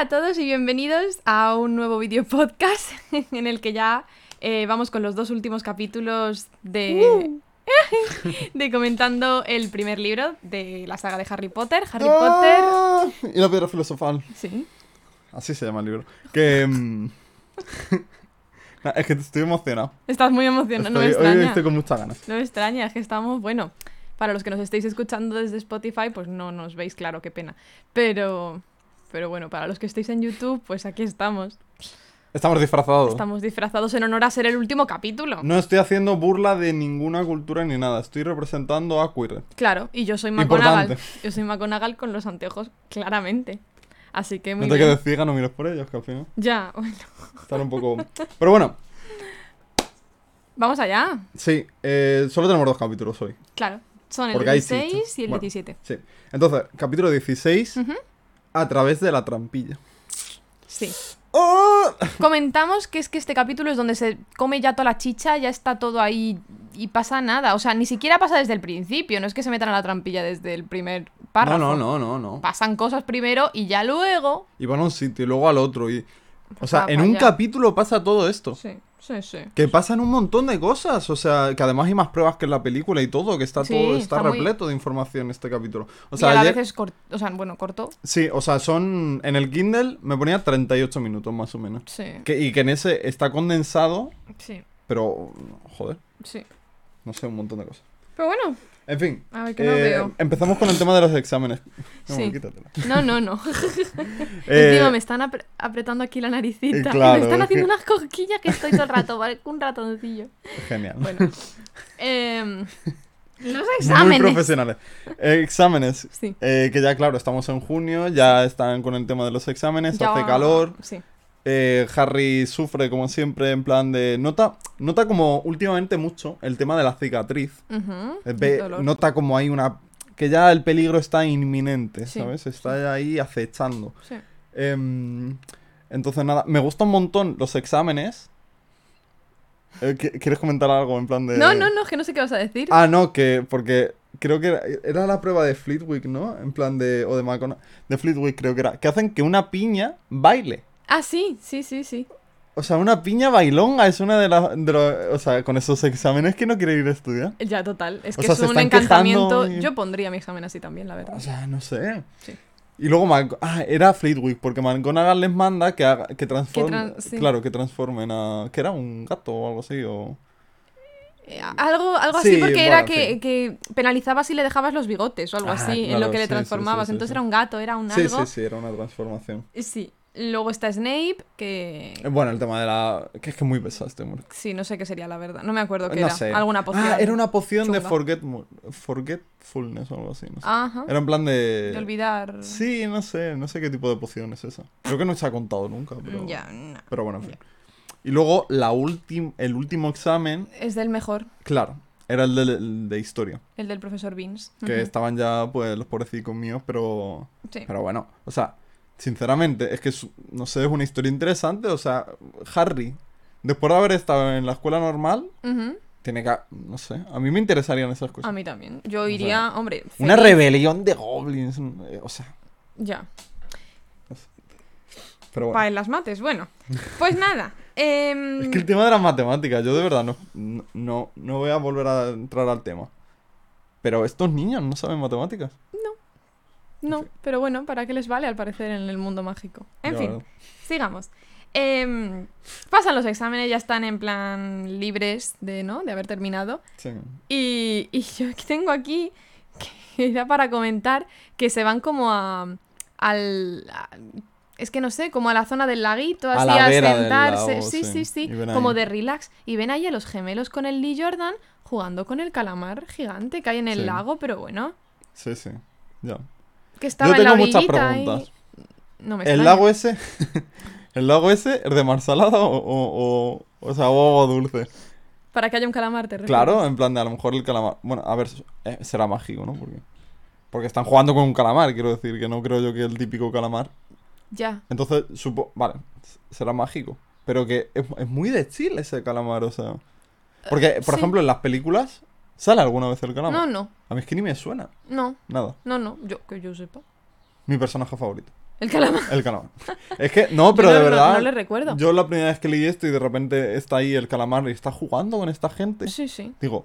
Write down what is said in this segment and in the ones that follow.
Hola a todos y bienvenidos a un nuevo video podcast en el que ya eh, vamos con los dos últimos capítulos de, de comentando el primer libro de la saga de Harry Potter. Harry Potter. ¡Ah! Y la piedra filosofal. Sí. Así se llama el libro. Que. nah, es que estoy emocionado. Estás muy emocionado, no me Estoy- hoy extraña. estoy con muchas ganas. No me extraña, es que estamos, bueno, para los que nos estéis escuchando desde Spotify, pues no nos veis, claro, qué pena. Pero, pero bueno, para los que estéis en YouTube, pues aquí estamos. Estamos disfrazados. Estamos disfrazados en honor a ser el último capítulo. No estoy haciendo burla de ninguna cultura ni nada. Estoy representando a Queer. Claro, y yo soy. McGonagall. Yo soy McGonagall con los anteojos, claramente. Así que muy No te bien. quedes ciega, no mires por ellos, que al final Ya, bueno. están un poco. Pero bueno, Vamos allá. sí, eh, solo tenemos dos capítulos hoy. Claro. Son el Porque hay 16 chistes. y el Bueno. 17. Sí. Entonces, capítulo 16, Ujú. A través de la trampilla. Sí. ¡Oh! Comentamos que es que este capítulo es donde se come ya toda la chicha, ya está todo ahí y pasa nada. O sea, ni siquiera pasa desde el principio, no es que se metan a la trampilla desde el primer párrafo. No, no, no, no, no. Pasan cosas primero y ya luego. Y van a un sitio y luego al otro. Y... O sea, en un allá. capítulo pasa todo esto. Sí, sí, sí. Que pasan un montón de cosas, o sea, que además hay más pruebas que en la película y todo, que está Sí, todo, está, está muy- repleto de información este capítulo. O y sea, a la ayer- vez es corto. O sea, bueno, corto. sí, o sea, son, en el Kindle me ponía 38 minutos más o menos. Sí. Que, y que en ese está condensado, Sí, pero, joder, sí. no sé, un montón de cosas. Pero bueno, En fin, a ver que no eh, veo. empezamos con el tema de los exámenes. No, Sí. No, no, no. Eh, Encima me están apre- apretando aquí la naricita. eh, y claro, me están es haciendo que- unas cosquillas que estoy todo el rato, ¿vale? Un ratoncillo. Genial. Bueno. em, los Muy exámenes. profesionales. Eh, exámenes. Sí. eh, que ya, claro, estamos en junio, ya están con el tema de los exámenes, Ya- hace calor. Sí. Eh, Harry sufre como siempre en plan de nota nota como últimamente mucho el tema de la cicatriz. Eh, ve- nota como hay una que ya el peligro está inminente Sí, sabes está ahí acechando. Sí. Em, entonces nada me gustan un montón los exámenes. Eh, ¿qui- ¿quieres comentar algo en plan de No, no, no, es que no sé qué vas a decir. ah no que porque creo que era, era la prueba de Fleetwick no en plan de o de Macona de Fleetwick creo que era que hacen que una piña baile Ah, sí, sí, sí, sí. O sea, una piña bailonga es una de las... o sea, con esos exámenes que no quiere ir a estudiar. Ya, total. Es O que sea, es se un encantamiento. y- Yo pondría mi examen así también, la verdad. O sea, no sé. Sí. Y luego, Mac- ah, era Fleetwick, porque McGonagall les manda que, haga, que transformen... tran- sí. Claro, que transformen a... Que era un gato o algo así, o... Eh, Algo, algo así Sí, porque era que, sí. que penalizabas si le dejabas los bigotes o algo Ah, así en lo que le sí, sí, transformabas. sí, sí, Entonces sí. era un gato, era un Sí, algo. sí, sí, era una transformación. Sí. Luego está Snape, que... Bueno, el tema de la... Que es que es muy pesado este hombre. Sí, no sé qué sería la verdad. No me acuerdo qué no era. sé. Alguna poción. Ah, era una poción de chunga. forget... forgetfulness o algo así, no sé. Ajá. Era en plan de... De olvidar. Sí, no sé, no sé qué tipo de poción es esa. Creo que no se ha contado nunca, pero... Mm, Ya, no. Pero bueno, en fin. Y luego la última el último examen, Es del mejor, claro, era el de, el de historia. el del profesor Beans. Que Ujú. estaban ya, pues, los pobrecicos míos, pero... Sí. Pero bueno, o sea, sinceramente, es que, no sé, es una historia interesante. O sea, Harry, después de haber estado en la escuela normal, tiene que... No sé, a mí me interesarían esas A cosas. mí también. Yo iría, hombre. Una rebelión de goblins, eh, o sea... Ya. Pero bueno. Para en las mates, bueno. Pues nada. em, Es que el tema de las matemáticas, yo de verdad no, no, no, no voy a volver a entrar al tema. Pero estos niños no saben matemáticas. No, pero bueno, ¿para qué les vale al parecer en el mundo mágico? En fin, ¿verdad? sigamos. Em, pasan los exámenes, ya están en plan libres de, ¿no? De haber terminado. Sí. Y, y yo tengo aquí, que era para comentar, que se van como a... al... a- es que no sé, como a la zona del laguito, así la a, sentarse. lago, sí, sí. sí, Como ahí. de relax. Y ven ahí a los gemelos con el Lee Jordan jugando con el calamar gigante que hay en el Sí. lago, pero bueno. Sí, sí. Ya. Que estaba Yo en la tengo muchas y- preguntas. No me ¿El lago ese? ¿El lago ese es de mar salada o, o, o, o sea, o agua dulce? Para que haya un calamar, te refieres? Claro, en plan de a lo mejor el calamar. Bueno, a ver, eh, será mágico, ¿no? Porque, porque están jugando con un calamar, quiero decir, que no creo yo que el típico calamar. Ya. Entonces, supo. Vale, será mágico. Pero que es, es muy de Chile ese calamar, o sea. Porque, por sí. ejemplo, en las películas, ¿sale alguna vez el calamar? No, no. A mí es que ni me suena. No, Nada. no, no. Yo, que yo sepa. Mi personaje favorito. El calamar. El calamar. Es que, no, pero de no- verdad. no le recuerdo. Yo la primera vez que leí esto y de repente está ahí el calamar y está jugando con esta gente. Sí, sí. Digo,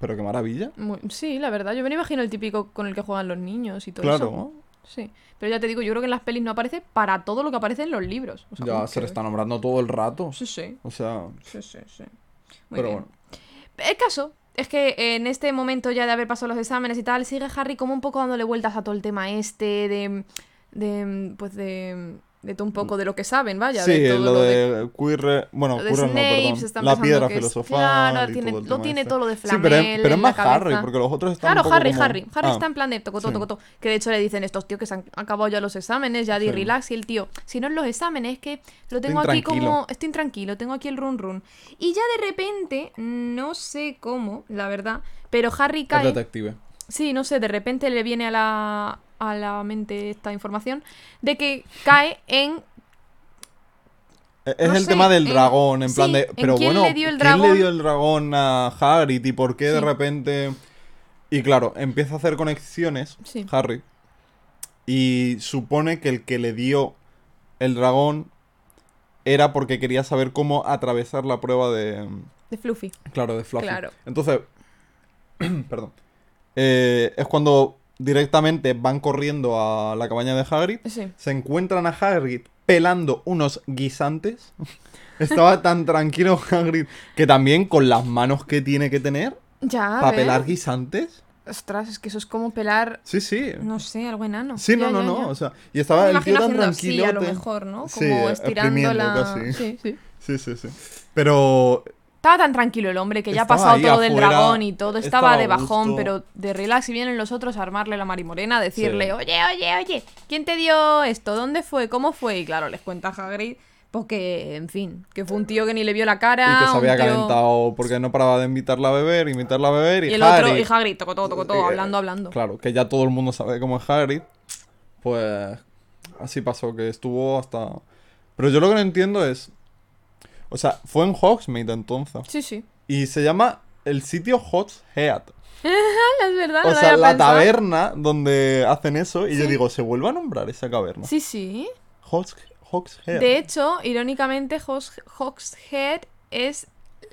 pero qué maravilla. Muy- sí, la verdad. Yo me imagino el típico con el que juegan los niños y todo Claro, eso. ¿no? Sí. Pero ya te digo, yo creo que en las pelis no aparece para todo lo que aparece en los libros. O sea, Ya se le está nombrando todo el rato. Sí, sí. O sea, Sí, sí, sí. Muy pero bien. bueno. El caso es que en este momento ya de haber pasado los exámenes y tal, sigue Harry como un poco dándole vueltas a todo el tema este de. de pues de. De todo un poco de lo que saben, vaya. sí, de todo lo de Quirrell. Bueno, lo de no, Snape, están La piedra filosofal. claro, tiene- todo el lo tiene este. todo lo de Sí, pero, Flamel es- pero es más Harry, porque los otros están. Claro, un poco Harry, como- Harry. Harry Ah, está en plan de tocotó, sí. tocotó. Que de hecho le dicen estos tíos que se han acabado ya los exámenes, ya di Sí. relax. Y el tío, si no es los exámenes, es que lo tengo Estoy aquí como. Estoy intranquilo, tengo aquí el run run. Y ya de repente, no sé cómo, la verdad, pero Harry cae. detective. Sí, no sé, de repente le viene a la, a la mente esta información de que cae en Es es No el sé, tema del en- dragón, en sí, plan de. ¿en Pero quién bueno, le dio el ¿quién le dio el dragón a Hagrid y por qué de repente. Y claro, empieza a hacer conexiones, Sí. Harry. Y supone que el que le dio el dragón era porque quería saber cómo atravesar la prueba de. de Fluffy. Claro, de Fluffy. Claro. Entonces. perdón. Eh, es cuando directamente van corriendo a la cabaña de Hagrid Sí. se encuentran a Hagrid pelando unos guisantes. Estaba tan tranquilo Hagrid que también con las manos que tiene que tener Ya, para pelar guisantes. Ostras, es que eso es como pelar, Sí, sí. no sé, algo enano. Sí, no, Ya, no, ya, no. O sea, y estaba Me el tío tan tranquilo. a lo mejor, ¿no? Como Sí, estirando la... casi. Sí, sí. Sí, sí, sí. Pero Estaba tan tranquilo el hombre que ya ha pasado todo del dragón y todo. Estaba, de bajón, gusto. pero de relax. Y vienen los otros a armarle la marimorena, a decirle, Sí. oye, oye, oye, ¿quién te dio esto? ¿Dónde fue? ¿Cómo fue? Y claro, les cuenta Hagrid, porque, en fin, que fue un tío que ni le vio la cara. y que se había tío- calentado porque no paraba de invitarla a beber, invitarla a beber. Y, Y el otro, y Hagrid, tocó todo, tocó todo, Eh, hablando, hablando. Claro, que ya todo el mundo sabe cómo es Hagrid. Pues así pasó, que estuvo hasta... Pero yo lo que no entiendo es... O sea, fue en Hogsmeade entonces. Sí, sí. Y se llama el sitio Hogshead. Ah, es verdad, O sea, la pensado. taberna donde hacen eso. Y yo digo, ¿se vuelve a nombrar esa caverna? Sí, sí. Hogshead. De hecho, irónicamente, Hogs- Hogshead es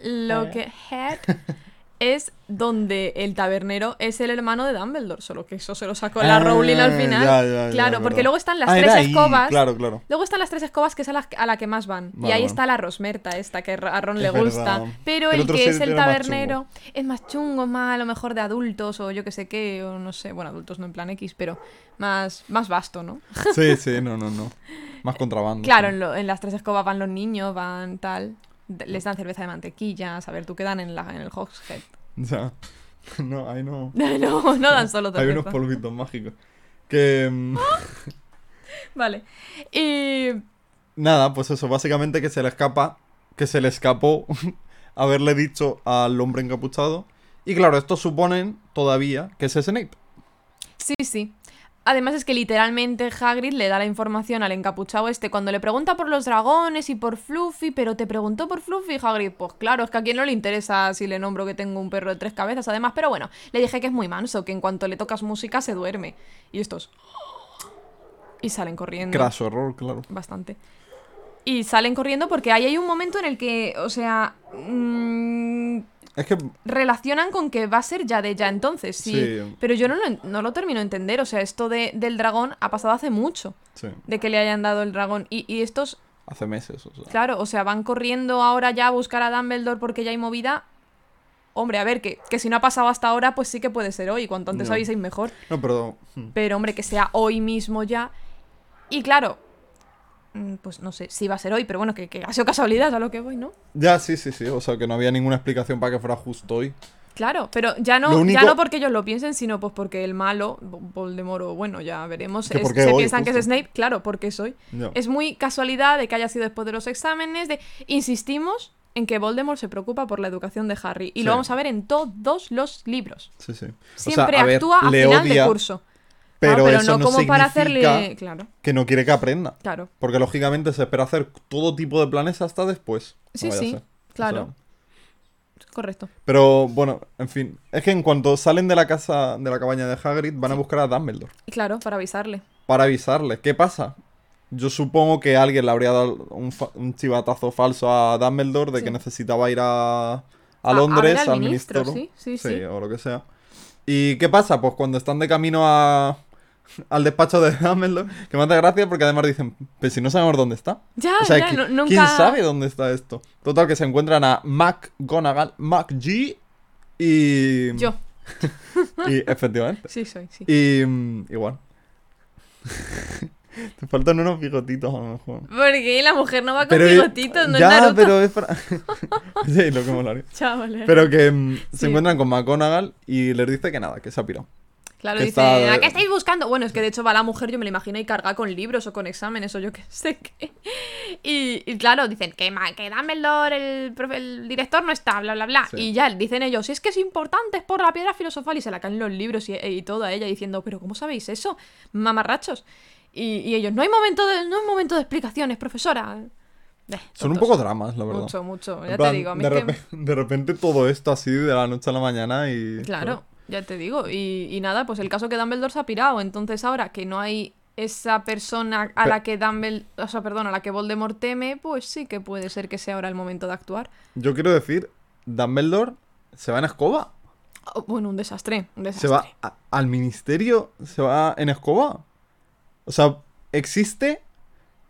lo Eh. que head es donde el tabernero es el hermano de Dumbledore, solo que eso se lo sacó la Ah, Rowling al final. ya, ya, ya, claro, porque luego están las Ah, tres ahí, escobas. Claro, claro. Luego están las tres escobas que es a la, a la que más van. y ahí vale. está la Rosmerta esta, que a Ron le gusta. verdad. Pero El que es el más tabernero es más chungo, más a lo mejor de adultos o yo que sé qué, o no sé, bueno, adultos no en plan X, pero más, más vasto, ¿no? Sí, sí, no, no, no. Más contrabando. Claro, sí. en, lo- en las tres escobas van los niños, van tal. Les dan cerveza de mantequilla, a saber tú qué dan en, la, en el Hogshead. Ya. No, ahí no. no, no dan solo Hay cerveza. unos polvitos mágicos. Que. mm, Vale. Y. Nada, pues eso, básicamente que se le escapa. Que se le escapó haberle dicho al hombre encapuchado. Y claro, esto suponen todavía que es Snape. Sí, sí. Además es que literalmente Hagrid le da la información al encapuchado este cuando le pregunta por los dragones y por Fluffy, pero te preguntó por Fluffy, Hagrid. Pues claro, es que a quien no le interesa si le nombro que tengo un perro de tres cabezas, además, pero bueno, le dije que es muy manso, que en cuanto le tocas música se duerme. Y estos... Y salen corriendo. Craso error, claro. Bastante. Y salen corriendo porque ahí hay un momento en el que, o sea, mm, Es que. relacionan con que va a ser ya de ya entonces, sí. Sí. Pero yo no lo, no lo termino de entender, o sea, esto de, del dragón ha pasado hace mucho, Sí, de que le hayan dado el dragón. Y, y estos, hace meses, o sea. claro, o sea, van corriendo ahora ya a buscar a Dumbledore porque ya hay movida. Hombre, a ver, que, que si no ha pasado hasta ahora, pues sí que puede ser hoy. Cuanto antes No. aviséis mejor. No, pero. mm, Pero, hombre, que sea hoy mismo ya. Y claro, pues no sé si va a ser hoy, pero bueno, que, que ha sido casualidad a lo que voy, ¿no? Ya, sí, sí, sí. O sea, que no había ninguna explicación para que fuera justo hoy. Claro, pero ya no, único- ya no porque ellos lo piensen, sino pues porque el malo, Vo- Voldemort, o bueno, ya veremos, es- se hoy, piensan que es. Snape, claro, porque soy. Ya. Es muy casualidad de que haya sido después de los exámenes, de insistimos en que Voldemort se preocupa por la educación de Harry y Sí. lo vamos a ver en todos los libros. Sí, sí. O Siempre sea, a ver, actúa a final odia, de curso. Pero, Ah, pero eso no como para significa hacerle, claro, que no quiere que aprenda. claro. Porque lógicamente se espera hacer todo tipo de planes hasta después. Sí, sí. O claro. sea, Correcto. pero bueno, en fin. Es que en cuanto salen de la casa, de la cabaña de Hagrid, van a buscar a Dumbledore. Claro, para avisarle. Para avisarle. ¿Qué pasa? yo supongo que alguien le habría dado un, fa- un chivatazo falso a Dumbledore de Sí. que necesitaba ir a, a a Londres, al al ministro, ministro. sí, sí, sí. o lo que sea. ¿Y qué pasa? Pues cuando están de camino a, al despacho de Dumbledore, que me hace gracia porque además dicen, pues si no sabemos dónde está. Ya, O sea, ya, ¿qui- no- nunca... ¿quién sabe dónde está esto? Total, que se encuentran a McGonagall, McG y... Yo, Y efectivamente. sí soy, sí. Y mm, igual. Te faltan unos bigotitos a lo mejor. Porque la mujer no va con Pero, bigotitos, no ya, es pero es para... sí, lo que molaría. Chavales. Pero que mm, Sí. se encuentran con McGonagall y les dice que nada, que se ha pirado. Claro, dice, está- ¿a qué estáis buscando? Bueno, es que de hecho va la mujer, yo me la imagino y carga con libros o con exámenes o yo qué sé qué. Y, y claro, dicen que, ma- que Dumbledore, el, profe- el director no está, bla, bla, bla. Sí. Y ya dicen ellos, es que es importante, es por la piedra filosofal y se la caen los libros y, y todo a ella diciendo, pero ¿cómo sabéis eso? Mamarrachos. Y, y ellos, no hay momento de, no hay momento de explicaciones, profesora. Eh, Son un poco dramas, la verdad. Mucho, mucho. Ya plan, te digo, a mí de, es que- repe- de repente todo esto así de la noche a la mañana y... Claro, ya te digo. Y, y nada, pues el caso que Dumbledore se ha pirado. Entonces ahora que no hay esa persona a la que Dumbledore, o sea, perdón, a la que Voldemort teme, pues sí que puede ser que sea ahora el momento de actuar. Yo quiero decir, Dumbledore se va en escoba. Oh, bueno, un desastre, un Se va a- al ministerio, se va en escoba. O sea, existe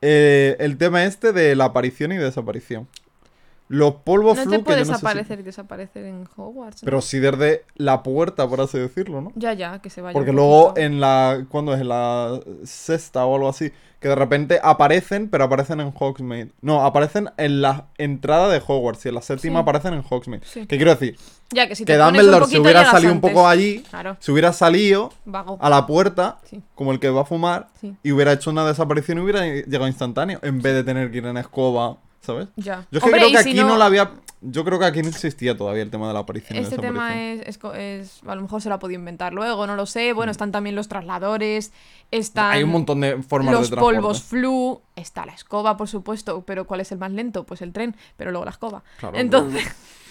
eh, el tema este de la aparición y desaparición. Los polvos No flu te que puedes yo no si- aparecer y desaparecer en Hogwarts. ¿no? Pero sí desde la puerta, por así decirlo, ¿no? Ya, ya, que se vaya. Porque luego en la. ¿Cuándo es? En la sexta o algo así. Que de repente aparecen, pero aparecen en Hogsmeade. No, aparecen en la entrada de Hogwarts. Y en la séptima Sí. aparecen en Hogsmeade. Sí. ¿Qué quiero decir? Ya, que si te Que Dumbledore se poquito hubiera salido un poco allí. Claro, Se hubiera salido vago. a la puerta, Sí. como el que va a fumar, y hubiera hecho una desaparición y hubiera llegado instantáneo. En vez de tener que ir en escoba, ¿sabes? Ya. Yo es que Hombre, creo que si aquí no... la había. Yo creo que aquí no existía todavía el tema de la aparición Este tema es, es co- es- A lo mejor se lo ha podido inventar luego, no lo sé. Bueno, están también los trasladores. Están Mm. Hay un montón de formas los de transporte. polvos flu. Está la escoba, por supuesto. Pero ¿cuál es el más lento? Pues el tren, pero luego la escoba. Claro, Entonces,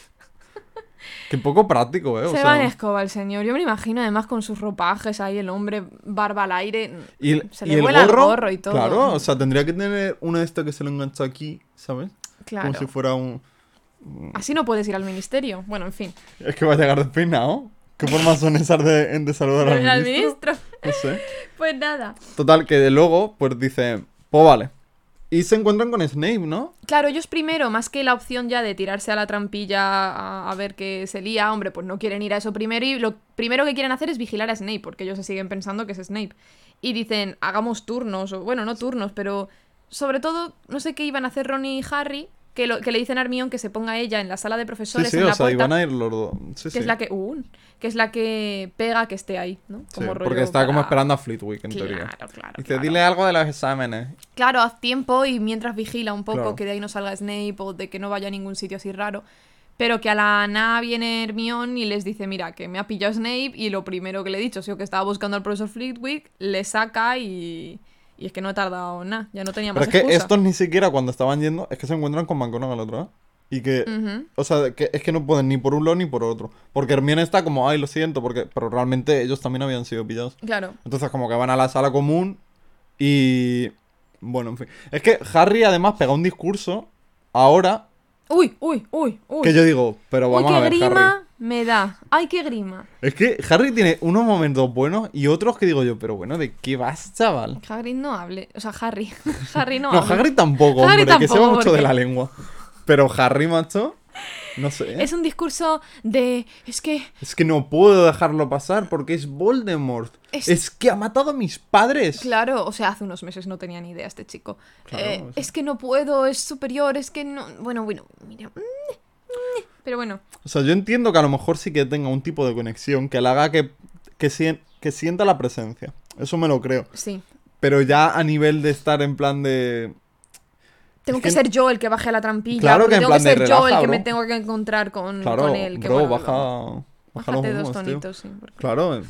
Qué poco práctico, ¿eh? O se sea, va en escoba el señor. Yo me lo imagino además con sus ropajes ahí, el hombre, barba al aire. Y, el- se y le el vuela gorro, el gorro y todo. Claro, o sea, tendría que tener uno de estos que se lo engancha aquí, ¿sabes? Claro. Como si fuera un. Así no puedes ir al ministerio. Bueno, en fin. Es que va a llegar despeinado. ¿Qué formas son esas de, de saludar al Al ministro? ministro. No sé. Pues nada. Total, que de luego, pues dice, pues vale. Y se encuentran con Snape, ¿no? Claro, ellos primero, más que la opción ya de tirarse a la trampilla a, ver qué se lía, hombre, pues no quieren ir a eso primero y lo primero que quieren hacer es vigilar a Snape, porque ellos se siguen pensando que es Snape. Y dicen, hagamos turnos, o bueno, no turnos, pero sobre todo, no sé qué iban a hacer Ron y Harry, que, lo, que le dicen a Hermione que se ponga ella en la sala de profesores, sí, en o la sea, puerta, iban a ir los dos. Sí, que sí. es la que, uh, que es la que pega que esté ahí, ¿no? Sí, rollo porque está como esperando a Flitwick, en teoría. Claro, claro. Dice, claro. dile algo de los exámenes. Claro, haz tiempo y mientras vigila un poco Claro. que de ahí no salga Snape o de que no vaya a ningún sitio así raro. Pero que a la nada viene Hermione y les dice, mira, que me ha pillado Snape y lo primero que le he dicho, sido que estaba buscando al profesor Flitwick, le saca y... Y es que no he tardado nada, ya no tenía Pero es que estos ni siquiera cuando estaban yendo, es que se encuentran con McGonagall otra vez. Y que, o sea, que es que no pueden ni por un lado ni por otro. Porque Hermione está como, ay, lo siento, porque, pero realmente ellos también habían sido pillados. Claro. Entonces como que van a la sala común y... Bueno, en fin. Es que Harry además pega un discurso ahora Uy, uy, uy, uy. que yo digo, pero uy, vamos qué a ver, grima Harry. Me da. Ay, qué grima. Es que Harry tiene unos momentos buenos y otros que digo yo, pero bueno, ¿de qué vas, chaval? Hagrid no hable. O sea, Harry. Harry no, No, hable. Tampoco, Harry hombre, que se va mucho de la lengua. Pero Harry, macho, no sé. Es un discurso de... Es que... Es que no puedo dejarlo pasar porque es Voldemort. Es- Es, que ha matado a mis padres. Claro, o sea, hace unos meses no tenía ni idea este chico. Claro, Eh. Es que no puedo, es superior, es que no... Bueno, bueno, mira. Pero bueno, O sea, yo entiendo que a lo mejor sí que tenga un tipo de conexión que le haga que, que, sien- que sienta la presencia. Eso me lo creo. sí. Pero ya a nivel de estar en plan de... Tengo Es que, que- ser yo el que baje a la trampilla. Claro que en tengo plan que de ser yo el que bro. me tengo que encontrar con, Claro, con él. que bro, bueno, baja, baja los dos tío. tonitos, sí. porque- Claro, eh,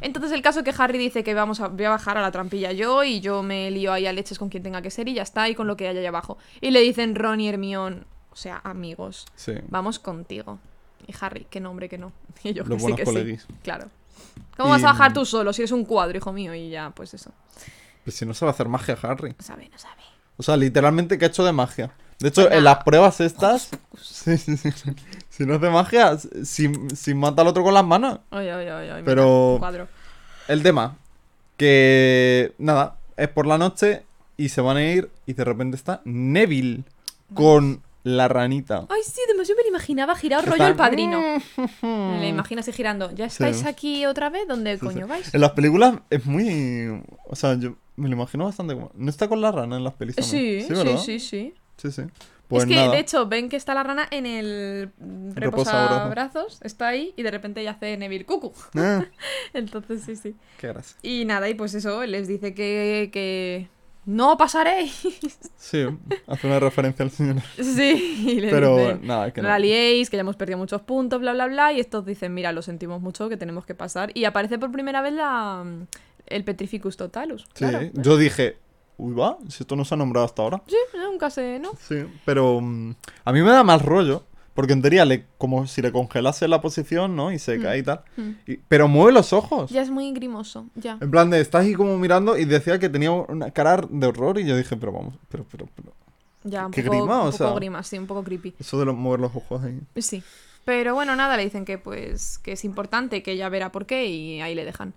Entonces el caso que Harry dice que vamos a, voy a bajar a la trampilla yo y yo me lío ahí a leches con quien tenga que ser y ya está, y con lo que haya ahí abajo. Y le dicen Ron y Hermione, o sea, amigos, sí. vamos contigo. Y Harry, qué nombre que no. Y yo Los que sí, que sí. coleguis. Claro. ¿Cómo vas a Y- bajar tú solo si eres un cuadro, hijo mío? Y ya, pues eso. Pues si no sabe hacer magia, Harry. No sabe, no sabe. O sea, literalmente que ha hecho de magia. De hecho, en las pruebas estas. Sí, sí, sí. Si no hace magia, si, si mata al otro con las manos. Ay, ay, ay. Pero- cuadro. El tema. Que. Nada, es por la noche y se van a ir. Y de repente está Neville con la ranita. Ay, sí, demasiado me lo imaginaba girado rollo el padrino. Me lo imagino así girando. ¿Ya estáis Sí. aquí otra vez? ¿Dónde Sí, coño sí. vais? En las películas es muy. O sea, yo me lo imagino bastante como. ¿No está con la rana en las películas? Sí, sí, ¿verdad? sí, sí. Sí, sí. Pues es que, nada. de hecho, ven que está la rana en el mm, Reposabrazos. reposabrazos, está ahí y de repente ya hace Neville cucu. Ah, Entonces, sí, sí. qué gracia. Y nada, y pues eso, les dice que, que no pasaréis. Sí, hace una referencia al señor. sí, y le Pero dicen, nada, que no no. la liéis, que ya hemos perdido muchos puntos, bla, bla, bla. Y estos dicen, mira, lo sentimos mucho, que tenemos que pasar. Y aparece por primera vez la, el Petrificus Totalus. Sí, claro. yo dije, uy, va, si esto no se ha nombrado hasta ahora. Sí, nunca se, ¿no? Sí, pero mm, a mí me da mal rollo, porque en teoría le, como si le congelase la posición, ¿no? Y se Mm. cae y tal. Mm. Y- pero mueve los ojos. Ya es muy grimoso, ya. En plan de, estás ahí como mirando y decía que tenía una cara de horror y yo dije, pero vamos, pero, pero, pero. Ya, un Qué poco, grima, un o poco sea. grima, sí, un poco creepy. Eso de lo- mover los ojos ahí. Sí. Pero bueno, nada, le dicen que pues que es importante, que ella verá por qué y ahí le dejan.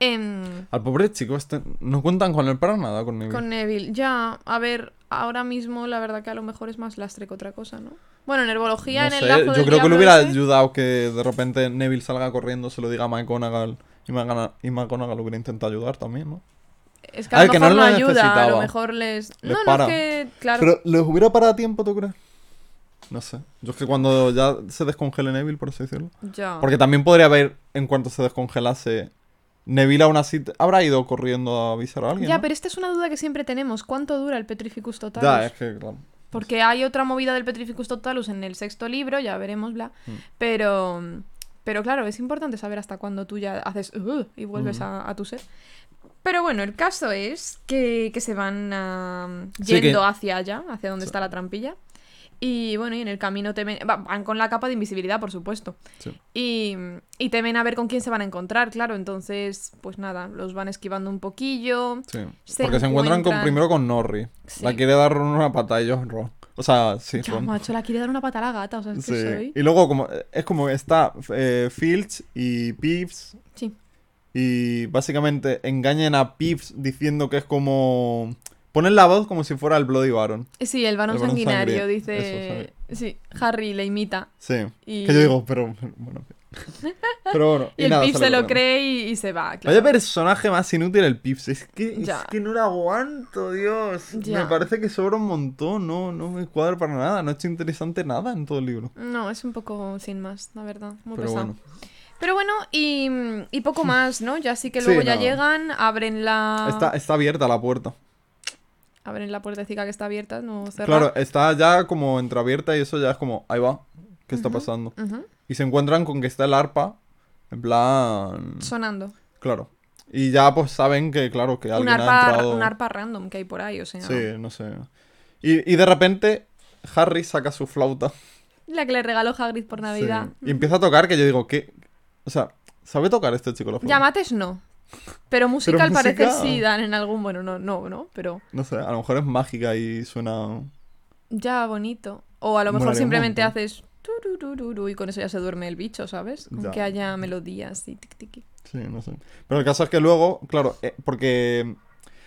Em, Al pobre chico, este, no cuentan con él para nada, con Neville. con Neville, ya, a ver, ahora mismo la verdad que a lo mejor es más lastre que otra cosa, ¿no? Bueno, en herbología, No en el sé, lazo yo del creo que le hubiera ese- ayudado que de repente Neville salga corriendo, se lo diga a McGonagall y McGonagall, y McGonagall lo hubiera intentado ayudar también, ¿no? Es que A a lo que mejor no no, lo ayuda, a lo mejor les... Les no, no, es que, claro. Pero ¿les hubiera parado a tiempo, tú crees? No sé. Yo es que cuando ya se descongele Neville, por así decirlo. Ya. Porque también podría haber, en cuanto se descongelase, Neville aún así habrá ido corriendo a avisar a alguien. Ya, ¿no? pero esta es una duda que siempre tenemos. ¿Cuánto dura el Petrificus Totalus? Ya, es que, claro. Porque hay otra movida del Petrificus Totalus en el sexto libro, ya veremos, bla. Mm. Pero, pero claro, es importante saber hasta cuándo tú ya haces y vuelves Mm. a, a tu ser. Pero bueno, el caso es que, que se van ah, Sí, yendo que- hacia allá, hacia donde está la trampilla. Y bueno, y en el camino temen... va- van con la capa de invisibilidad, por supuesto. Sí. Y, y temen a ver con quién se van a encontrar, claro. Entonces, pues nada, los van esquivando un poquillo. Sí. Se Porque se encuentran con, primero con Norri. Sí. La quiere dar una pata a ellos, Ron. O sea, sí, Ya, Ron. macho, la quiere dar una pata a la gata, o sea, es que soy... Y luego como es como está eh, Filch y Pips Sí. y básicamente engañan a Pips diciendo que es como ponen la voz como si fuera el Bloody Baron. Sí, el varón El sanguinario, dice... sí, Harry le imita. Sí. Y- Que yo digo, pero bueno. Pero bueno, Y, el nada, Pip sale se lo cree y, y se va, claro. Vaya personaje más inútil el Pips. Es que, Ya. es que no lo aguanto, Dios. Ya. Me parece que sobra un montón. No, no me cuadra para nada. No ha hecho interesante nada en todo el libro. No, es un poco sin más, la verdad. Muy Pero pesado. bueno. Pero bueno, y, y poco más, ¿no? Ya sí que Sí, luego ya no. llegan, abren la... Está, está abierta la puerta. Abren la puertecica que está abierta, no cerrada. Claro, está ya como entreabierta y eso ya es como, ahí va, ¿qué está pasando? Y se encuentran con que está el arpa, en plan... Sonando. Claro. Y ya pues saben que, claro, que Un alguien ha arpa, entrado... un arpa random que hay por ahí, o sea... Sí, no sé. Y, y de repente Harry saca su flauta. La que le regaló Hagrid por Navidad. Sí. Y empieza a tocar que yo digo, ¿qué? O sea, ¿sabe tocar este chico la flauta? Llamates no. Pero música Pero al parecer sí dan en algún... Bueno, no, no, no, pero... No sé, a lo mejor es mágica y suena... Ya, bonito. O a lo mejor simplemente haces... y con eso ya se duerme el bicho, ¿sabes? Con Ya. que haya melodías y tic tiqui. Sí, no sé. Pero el caso es que luego, claro, eh, porque...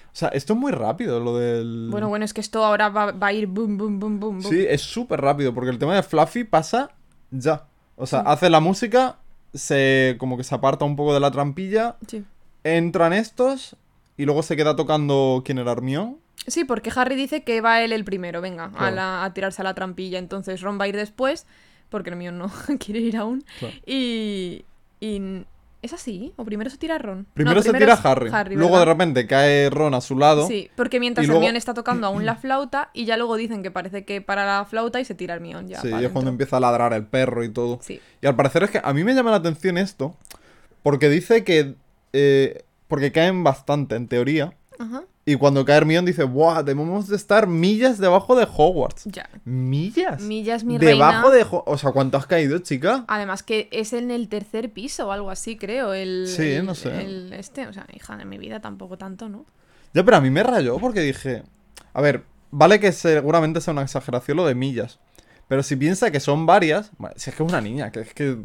O sea, esto es muy rápido, lo del... Bueno, bueno, es que esto ahora va, va a ir boom, boom, boom, boom, boom. Sí, es súper rápido, porque el tema de Fluffy pasa ya. O sea, hace la música, se como que se aparta un poco de la trampilla, Sí. Entran estos y luego se queda tocando quién era Hermione. Sí, porque Harry dice que va él el primero, venga, a, Claro. la- a tirarse a la trampilla. Entonces Ron va a ir después, porque el mío no quiere ir aún. Claro. Y, y... ¿Es así? ¿O primero se tira Ron? Primero No, se tira es Harry, luego de repente cae Ron a su lado. Sí, porque mientras luego- Hermione está tocando aún la flauta y ya luego dicen que parece que para la flauta y se tira Hermione ya. Sí, y es cuando empieza a ladrar el perro y todo. Sí. Y al parecer es que a mí me llama la atención esto, porque dice que... eh, porque caen bastante, en teoría. Ajá. Y cuando cae Hermione dice, ¡buah! Debemos de estar millas debajo de Hogwarts. Ya. ¿Millas? Millas, mi Debajo reina. de... Ho- O sea, ¿cuánto has caído, chica? Además que es en el tercer piso o algo así, creo. El, Sí, el- no sé. el este, o sea, hija de mi vida, tampoco tanto, ¿no? Ya, pero a mí me rayó porque dije. A ver, vale que seguramente sea una exageración lo de millas. Pero si piensa que son varias, si es que es una niña, que es que,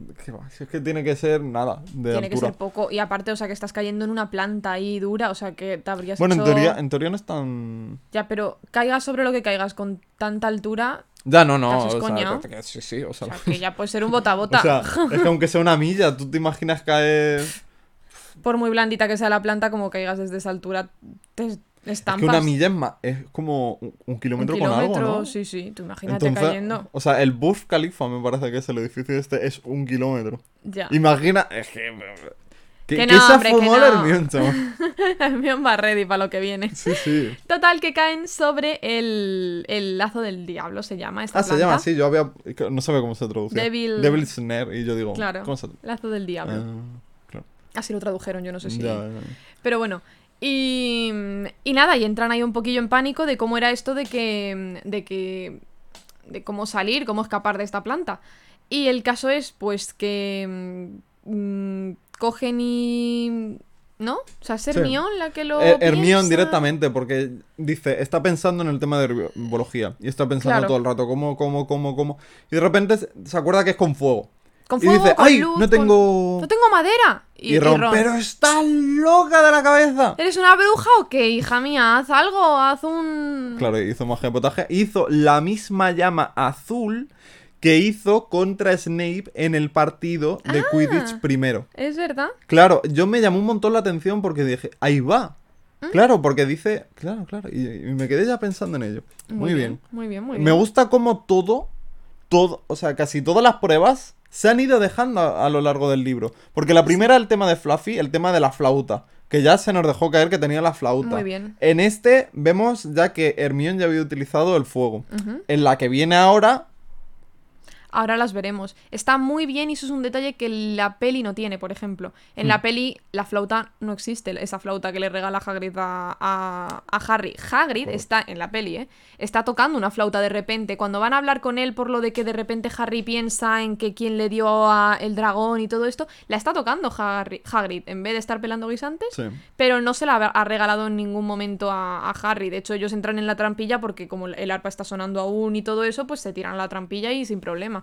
si es que tiene que ser nada de Tiene que ser poco. Y aparte, o sea, que estás cayendo en una planta ahí dura, o sea, que te habrías Bueno, en teoría, en teoría no es tan. Ya, pero caigas sobre lo que caigas con tanta altura, Ya, no, no. ¿Te has O sea, que- sí, sí, o sea. o sea, que ya puede ser un bota a bota. o sea, es que aunque sea una milla, tú te imaginas caer. Por muy blandita que sea la planta, como caigas desde esa altura, te estampas. Es que una milla es, más, es como un, un Un kilómetro, con kilómetro, algo, ¿no? sí, sí. Tú imagínate Entonces, cayendo. O sea, el Burj Khalifa me parece que es el edificio este, es un kilómetro. Ya. Imagina. Es que. ¿Qué, Que qué no, se hombre, que no. Va ready para lo que viene. Sí, sí. Total, que caen sobre el, el lazo del diablo, se llama esta Ah, se planta. llama así, yo había. No sabía cómo se traducía. Devil- Devil's Snare, y yo digo. Claro. ¿Cómo se Lazo del diablo. Ah, claro. Así lo tradujeron, yo no sé si. Ya, ya. Pero bueno. Y, y nada, y entran ahí un poquillo en pánico de cómo era esto de que. de que. de cómo salir, cómo escapar de esta planta. Y el caso es, pues, que. mm, cogen y. ¿No? O sea, es Sí. Hermione la que lo. Eh, piensa. directamente, porque dice, está pensando en el tema de herbología. Y está pensando Claro. todo el rato, ¿cómo, cómo, cómo, cómo? Y de repente se- acuerda que es con fuego. Con y fuego, dice, con ¡ay! luz, no con- tengo. ¡No tengo madera! Y, Ron, Ron, ¡pero está loca de la cabeza! ¿Eres una bruja o qué, hija mía? Haz algo, haz un... Claro, hizo magia de potaje. Hizo la misma llama azul que hizo contra Snape en el partido de Ah. Quidditch primero. ¿Es verdad? Claro, yo me llamó un montón la atención porque dije, ahí va. ¿Mm? Claro, porque dice, claro, claro, y, y me quedé ya pensando en ello. Muy, bien. Muy bien, muy Me bien. gusta como todo, todo, o sea, casi todas las pruebas se han ido dejando a, a lo largo del libro. Porque la primera, el tema de Fluffy, el tema de la flauta, que ya se nos dejó caer que tenía la flauta. Muy bien. En este vemos ya que Hermione ya había utilizado el fuego. En la que viene ahora, Ahora las veremos. Está muy bien y eso es un detalle que la peli no tiene, por ejemplo. En Mm. la peli la flauta no existe, esa flauta que le regala Hagrid a, a, a Harry. Hagrid está en la peli, ¿eh? Está tocando una flauta de repente. Cuando van a hablar con él por lo de que de repente Harry piensa en que quién le dio a el dragón y todo esto, la está tocando Harry- Hagrid en vez de estar pelando guisantes. sí. Pero no se la ha regalado en ningún momento a, a Harry. De hecho, ellos entran en la trampilla porque como el arpa está sonando aún y todo eso, pues se tiran a la trampilla y sin problema.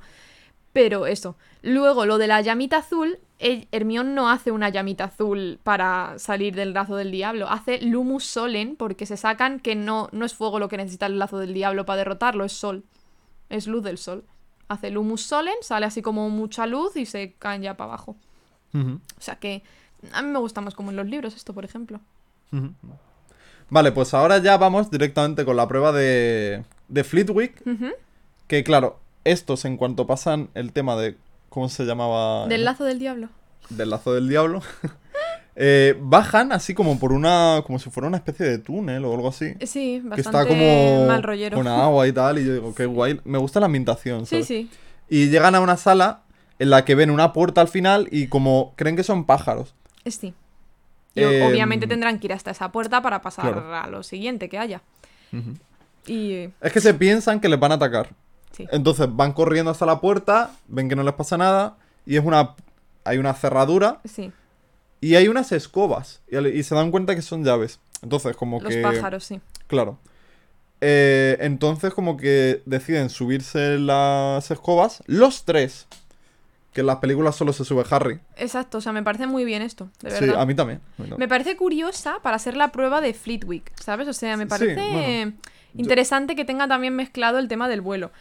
Pero eso. Luego, lo de la llamita azul, el- Hermione no hace una llamita azul para salir del lazo del diablo. Hace Lumus Solen porque se sacan que no, no es fuego lo que necesita el lazo del diablo para derrotarlo, es sol. Es luz del sol. Hace Lumus Solen, sale así como mucha luz y se caen ya para abajo. O sea que a mí me gusta más como en los libros esto, por ejemplo. Vale, pues ahora ya vamos directamente con la prueba de, de Fleetwick. Que claro, estos en cuanto pasan el tema de... ¿Cómo se llamaba? Del lazo del diablo. del lazo del diablo. eh, bajan así como por una. como si fuera una especie de túnel o algo así. Sí, Que bastante está como. mal rollero. Con agua y tal. Y yo digo, qué guay. Me gusta la ambientación. Sí, ¿sabes? sí. Y llegan a una sala en la que ven una puerta al final y como creen que son pájaros. Es sí. Y Em, obviamente tendrán que ir hasta esa puerta para pasar claro. a lo siguiente que haya. Y Es que se piensan que les van a atacar. Sí. Entonces van corriendo hasta la puerta, ven que no les pasa nada. Y es una. Hay una cerradura Sí, y hay unas escobas. Y, se dan cuenta que son llaves. Entonces, como los que. pájaros, sí. Claro. Eh, entonces como que deciden subirse las escobas los tres. Que en las películas solo se sube Harry. Exacto, o sea, me parece muy bien esto, de Sí, verdad. a mí también. a mí también. Me parece curiosa para ser la prueba de Fleetwick, ¿sabes? O sea, me Sí, parece bueno, interesante que tenga también mezclado el tema del vuelo.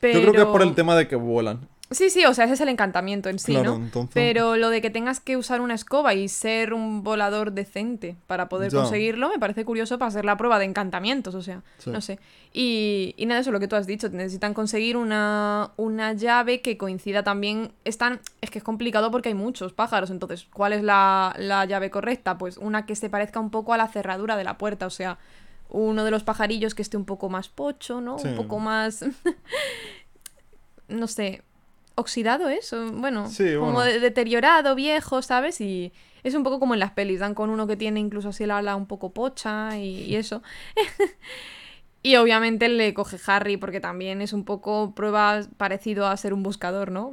Pero... Yo creo que es por el tema de que vuelan. Sí, sí, o sea, ese es el encantamiento en sí, Claro, ¿no? entonces- Pero lo de que tengas que usar una escoba y ser un volador decente para poder Ya. conseguirlo me parece curioso para hacer la prueba de encantamientos, o sea, Sí. no sé. Y, y nada, eso lo que tú has dicho, necesitan conseguir una, una llave que coincida también. Están, es que es complicado porque hay muchos pájaros, entonces, ¿cuál es la, la llave correcta? Pues una que se parezca un poco a la cerradura de la puerta, o sea, uno de los pajarillos que esté un poco más pocho, ¿no? Sí. Un poco más... no sé, oxidado eso, bueno, Sí, como bueno. de- deteriorado, viejo, ¿sabes? Y es un poco como en las pelis, dan con uno que tiene incluso así el ala un poco pocha y, y eso. y obviamente le coge Harry porque también es un poco prueba parecido a ser un buscador, ¿no?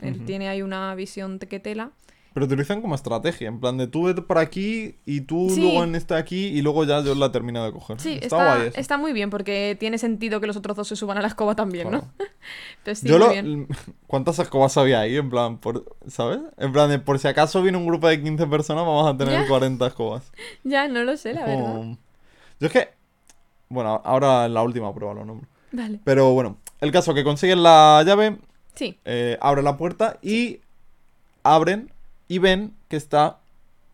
Él tiene ahí una visión tequetela. Pero utilizan como estrategia, en plan de tú vete por aquí y tú Sí. luego en este aquí y luego ya yo la termino de coger. Sí, está, está, guay eso. está muy bien porque tiene sentido que los otros dos se suban a la escoba también, ¿no? Entonces, sí, yo muy lo, bien. ¿Cuántas escobas había ahí? En plan, por, ¿sabes? En plan, de por si acaso viene un grupo de 15 personas, vamos a tener Ya. 40 escobas. Ya, no lo sé, la verdad. Como- Yo es que. Bueno, ahora en la última prueba lo nombro. Vale. Pero bueno, el caso que consiguen la llave, Sí, eh, abre la puerta y abren y ven que está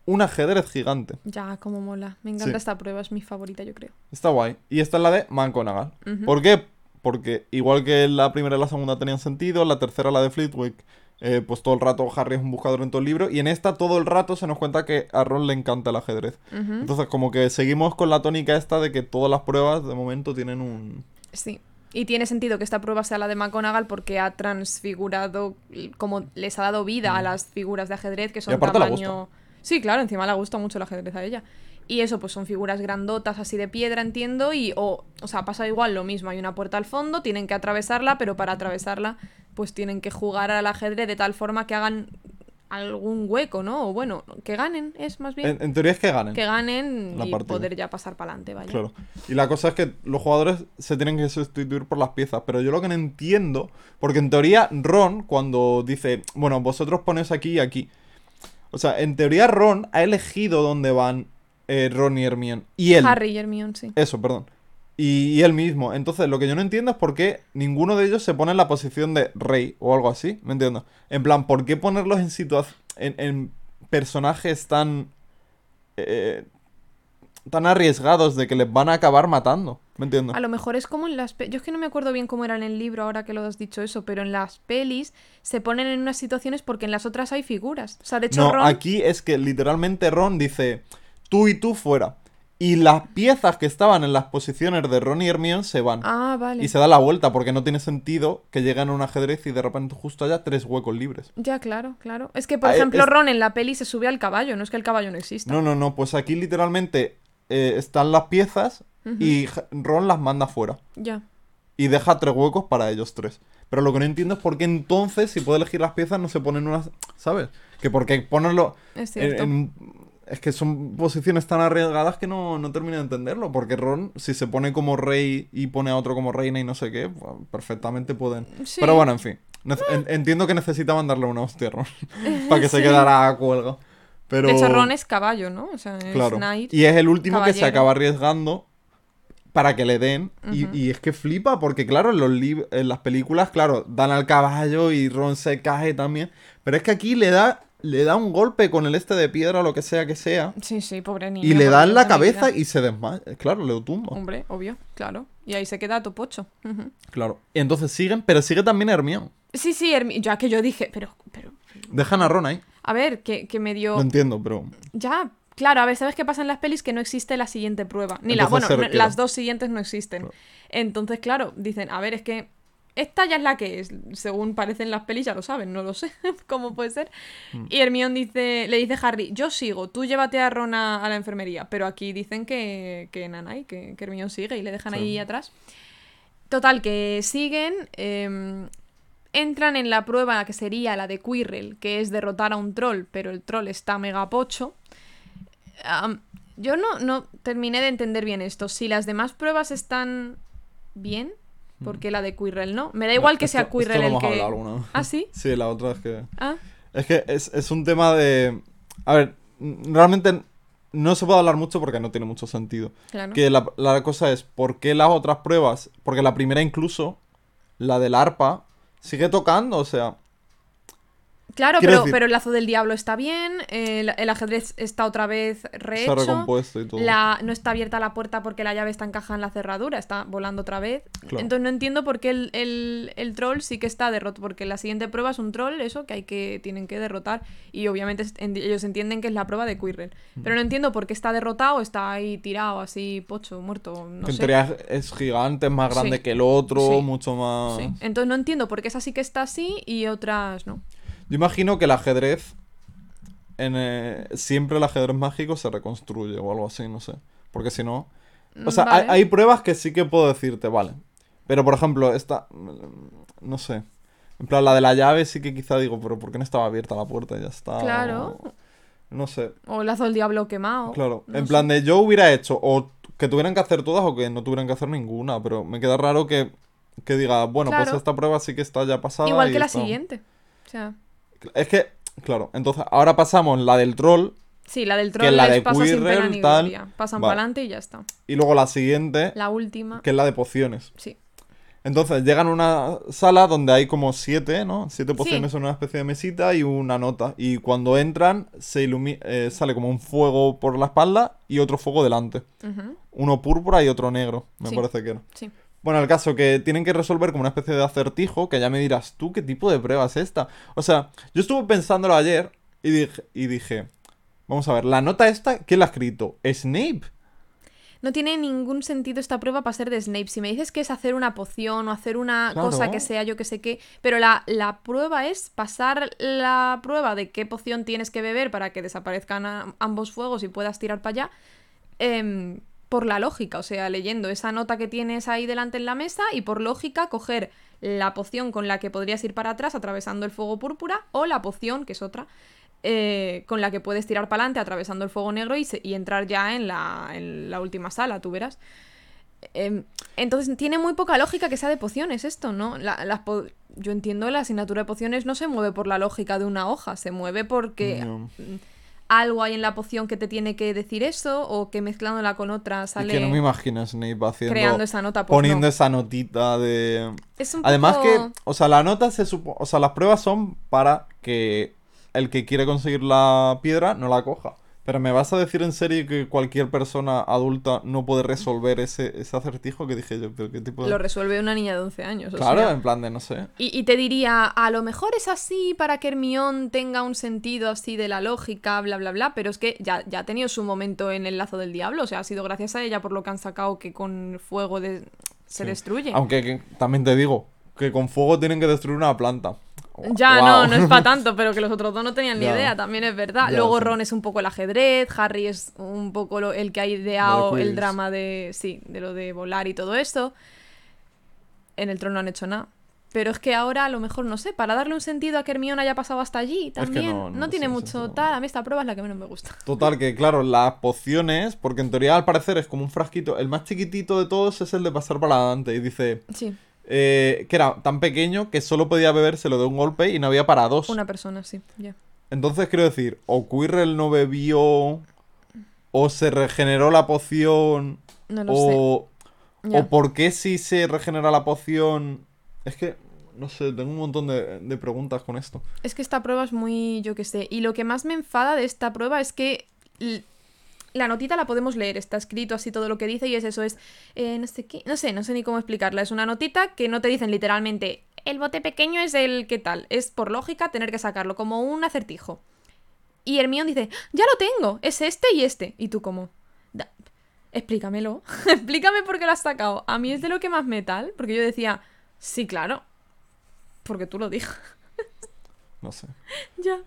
un ajedrez gigante. ya, como mola. Me encanta Sí. esta prueba, es mi favorita, yo creo. Está guay. Y esta es la de McGonagall. Ujú. ¿Por qué? Porque igual que la primera y la segunda tenían sentido, la tercera, la de Flitwick, eh, pues todo el rato Harry es un buscador en todo el libro. Y en esta todo el rato se nos cuenta que a Ron le encanta el ajedrez. Entonces como que seguimos con la tónica esta de que todas las pruebas de momento tienen un... Sí. Y tiene sentido que esta prueba sea la de McGonagall porque ha transfigurado, como les ha dado vida a las figuras de ajedrez que son Mm. tamaño... Sí, claro, encima le gusta mucho el ajedrez a ella. Y eso, pues son figuras grandotas así de piedra, entiendo, y o, o sea, pasa igual lo mismo, hay una puerta al fondo, tienen que atravesarla, pero para atravesarla, pues tienen que jugar al ajedrez de tal forma que hagan algún hueco, ¿no? O bueno, que ganen, es más bien. En, en teoría es que ganen. que ganen La y partida. poder ya pasar para adelante, vaya. Claro. Y la cosa es que los jugadores se tienen que sustituir por las piezas. Pero yo lo que no entiendo, porque en teoría Ron, cuando dice, bueno, vosotros ponéis aquí y aquí. O sea, en teoría Ron ha elegido dónde van eh, Ron y Hermione. Y él. Harry y Hermione, sí. Eso, perdón. Y, y él mismo. Entonces, lo que yo no entiendo es por qué ninguno de ellos se pone en la posición de rey o algo así. ¿Me entiendes? En plan, ¿por qué ponerlos en situación. En, en personajes tan. eh, tan arriesgados de que les van a acabar matando? ¿Me entiendes? A lo mejor es como en las... Yo es que no me acuerdo bien cómo era en el libro ahora que lo has dicho eso, pero en las pelis se ponen en unas situaciones porque en las otras hay figuras. O sea, de hecho, No, Ron... aquí es que literalmente Ron dice: tú y tú fuera. Y las piezas que estaban en las posiciones de Ron y Hermione se van. Ah, vale. Y se da la vuelta porque no tiene sentido que lleguen a un ajedrez y de repente justo haya tres huecos libres. Ya, claro, claro. Es que, por Ah, ejemplo, es- Ron en la peli se sube al caballo, no es que el caballo no exista. No, no, no, pues aquí literalmente eh, están las piezas y Ron las manda fuera. Ya. Y deja tres huecos para ellos tres. Pero lo que no entiendo es por qué entonces, si puede elegir las piezas, no se ponen unas. ¿Sabes? Que porque ponerlo. Es en- es que son posiciones tan arriesgadas que no, no termino de entenderlo. Porque Ron, si se pone como rey y pone a otro como reina y no sé qué, pues, perfectamente pueden. Sí. Pero bueno, en fin. Entiendo que necesitaban darle una hostia a Ron. para que se quedara a cuelga. Pero... De hecho, Ron es caballo, ¿no? O sea, es Claro. knight. Y es el último que se acaba arriesgando para que le den. y- y, es que flipa, porque claro, en, los en las películas, claro, dan al caballo y Ron se cae también. Pero es que aquí le da, le da un golpe con el este de piedra o lo que sea que sea. Sí, sí, pobre niño. Y le da en la cabeza vida. y se desmaya. Claro, le tumba. Hombre, obvio, claro. Y ahí se queda topocho. Ujú. Claro. Y entonces siguen, pero sigue también Hermione. Sí, sí, Hermi- ya que yo dije, pero, pero, Dejan a Ron ahí. a ver, que, que me dio... No entiendo, pero. Ya, claro, a ver, ¿sabes qué pasa en las pelis? Que no existe la siguiente prueba. Ni la, Entonces bueno, se no- queda. las dos siguientes no existen. Claro. Entonces, claro, dicen, a ver, es que esta ya es la que es. Según parecen las pelis, ya lo saben, no lo sé cómo puede ser. Mm. Y Hermione dice, le dice a Harry, yo sigo, tú llévate a Ron a, a la enfermería. Pero aquí dicen que, que Nanay, que, que Hermione sigue y le dejan Sí. ahí atrás. Total, que siguen. em, entran en la prueba que sería la de Quirrell, que es derrotar a un troll, pero el troll está mega pocho. Yo no, no terminé de entender bien esto. Si las demás pruebas están bien, porque la de Quirrell no. Me da igual que Esto- sea esto Quirrell lo el hemos que. hablado alguna vez. ¿Ah, sí? Sí, la otra es que. Ah, Es que es, es un tema de. A ver, realmente no se puede hablar mucho porque no tiene mucho sentido. claro. Que la, la cosa es, ¿por qué las otras pruebas? Porque la primera incluso, la del arpa, sigue tocando, o sea. Claro, pero, decir- pero el lazo del diablo está bien, el, el ajedrez está otra vez rehecho. recompuesto y todo. La, no está abierta la puerta porque la llave está encajada en la cerradura, está volando otra vez. Claro. Entonces no entiendo por qué el, el- el troll sí que está derrotado, porque la siguiente prueba es un troll, eso que hay que tienen que derrotar y obviamente en- ellos entienden que es la prueba de Quirrell. Mm. Pero no entiendo por qué está derrotado, está ahí tirado así pocho, muerto, no que sé. es gigante, es más grande Sí. que el otro, Sí. mucho más. Sí. Entonces no entiendo por qué esa sí que está así y otras no. Yo imagino que el ajedrez. En, eh, siempre el ajedrez mágico se reconstruye o algo así, no sé. Porque si no. O sea, Vale. hay, hay pruebas que sí que puedo decirte, vale. Pero por ejemplo, esta. mm, No sé. En plan, la de la llave sí que quizá digo, pero ¿por qué no estaba abierta la puerta? Ya está. Claro. o- No sé. O el lazo del diablo quemado. Claro. no en sé. plan de yo hubiera hecho o que tuvieran que hacer todas o que no tuvieran que hacer ninguna. Pero me queda raro que, que diga, bueno, pues esta prueba sí que está ya pasada. Igual y que la siguiente. O sea, Es que, claro, entonces ahora pasamos la del troll sí, la del Que troll la les de pasa sin pena ni tal, gloria. Pasan vale. para adelante y ya está. y luego la siguiente, La última. que es la de pociones. Sí. Entonces llegan a una sala donde hay como siete, ¿no? Siete pociones en una especie de mesita y una nota. Y cuando entran, se ilumi- eh, sale como un fuego por la espalda y otro fuego delante. Ujú, Uno púrpura y otro negro, me Sí. parece que era. Sí. Bueno, el caso que tienen que resolver como una especie de acertijo, que ya me dirás tú qué tipo de prueba es esta. O sea, yo estuve pensándolo ayer y dije, y dije vamos a ver, la nota esta, ¿quién la ha escrito? ¿Snape? No tiene ningún sentido esta prueba para ser de Snape. Si me dices que es hacer una poción o hacer una Claro. cosa que sea yo que sé qué, pero la, la prueba es pasar la prueba de qué poción tienes que beber para que desaparezcan a- ambos fuegos y puedas tirar para allá, em, por la lógica, o sea, leyendo esa nota que tienes ahí delante en la mesa y por lógica coger la poción con la que podrías ir para atrás atravesando el fuego púrpura o la poción, que es otra, eh, con la que puedes tirar para adelante atravesando el fuego negro y, se- y entrar ya en la, en la última sala, tú verás. Em, entonces tiene muy poca lógica que sea de pociones esto, ¿no? La- las po- Yo entiendo la asignatura de pociones no se mueve por la lógica de una hoja, se mueve porque No. Algo hay en la poción que te tiene que decir eso o que mezclándola con otra Es sale que no me imagino a Snape haciendo... creando esa nota. Pues poniendo no. esa notita de... Es un Además poco- que, o sea, la nota se supo... O sea, las pruebas son para que el que quiere conseguir la piedra no la coja. Pero ¿me vas a decir en serio que cualquier persona adulta no puede resolver ese, ese acertijo que dije yo? ¿Pero qué tipo de...? Lo resuelve una niña de 11 años. o Claro, sea. en plan de no sé. Y, y te diría, a lo mejor es así para que Hermión tenga un sentido así de la lógica, bla, bla, bla, pero es que ya, ya ha tenido su momento en el lazo del diablo, o sea, ha sido gracias a ella por lo que han sacado que con fuego de- se Sí. destruye. Aunque que- también te digo que con fuego tienen que destruir una planta. Ya, Guau. no, no es para tanto, pero que los otros dos no tenían ni Ya. idea, también es verdad. Ya, Luego sí. Ron es un poco el ajedrez, Harry es un poco lo- el que ha ideado el drama de, sí, de lo de volar y todo esto. En el trono no han hecho nada. Pero es que ahora a lo mejor, no sé, para darle un sentido a que Hermione haya pasado hasta allí que también, no, no, no tiene mucho sinceramente. tal. A mí esta prueba es la que menos me gusta. Total, que claro, las pociones, porque en teoría al parecer es como un frasquito, el más chiquitito de todos es el de pasar para adelante. Y dice Sí, eh, que era tan pequeño que solo podía bebérselo de un golpe y no había para dos. una persona, sí, ya. Entonces quiero decir, o Quirrell no bebió, o se regeneró la poción, No lo o, sé. o por qué si se regenera la poción... Es que, no sé, tengo un montón de, de preguntas con esto. Es que esta prueba es muy, yo qué sé. Y lo que más me enfada de esta prueba es que la notita la podemos leer, está escrito así todo lo que dice y es eso, es eh, no sé qué, no sé, no sé ni cómo explicarla. Es una notita que no te dicen literalmente el bote pequeño es el que tal. Es por lógica tener que sacarlo como un acertijo. Y Hermione dice, ya lo tengo, es este y este. Y tú como, "Da- explícamelo, explícame por qué lo has sacado. A mí es de lo que más me tal, porque yo decía, sí, claro, porque tú lo dices. No sé. ya.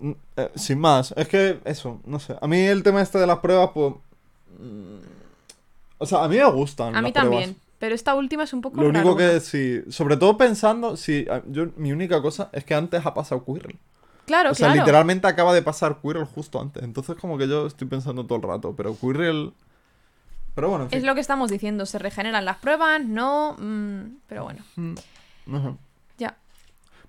Mm, eh, sin más, es que eso, no sé. A mí el tema este de las pruebas, pues... mm, O sea, a mí me gustan. A mí las pruebas. también. Pero esta última es un poco Lo único que sí, sobre todo pensando, sí, a- yo, mi única cosa es que antes ha pasado Quirrell. Claro, o sea, claro. literalmente acaba de pasar Quirrell justo antes. Entonces como que yo estoy pensando todo el rato, pero Quirrell... Pero bueno, en fin. Es lo que estamos diciendo. Se regeneran las pruebas, no. mm, pero bueno, Mm.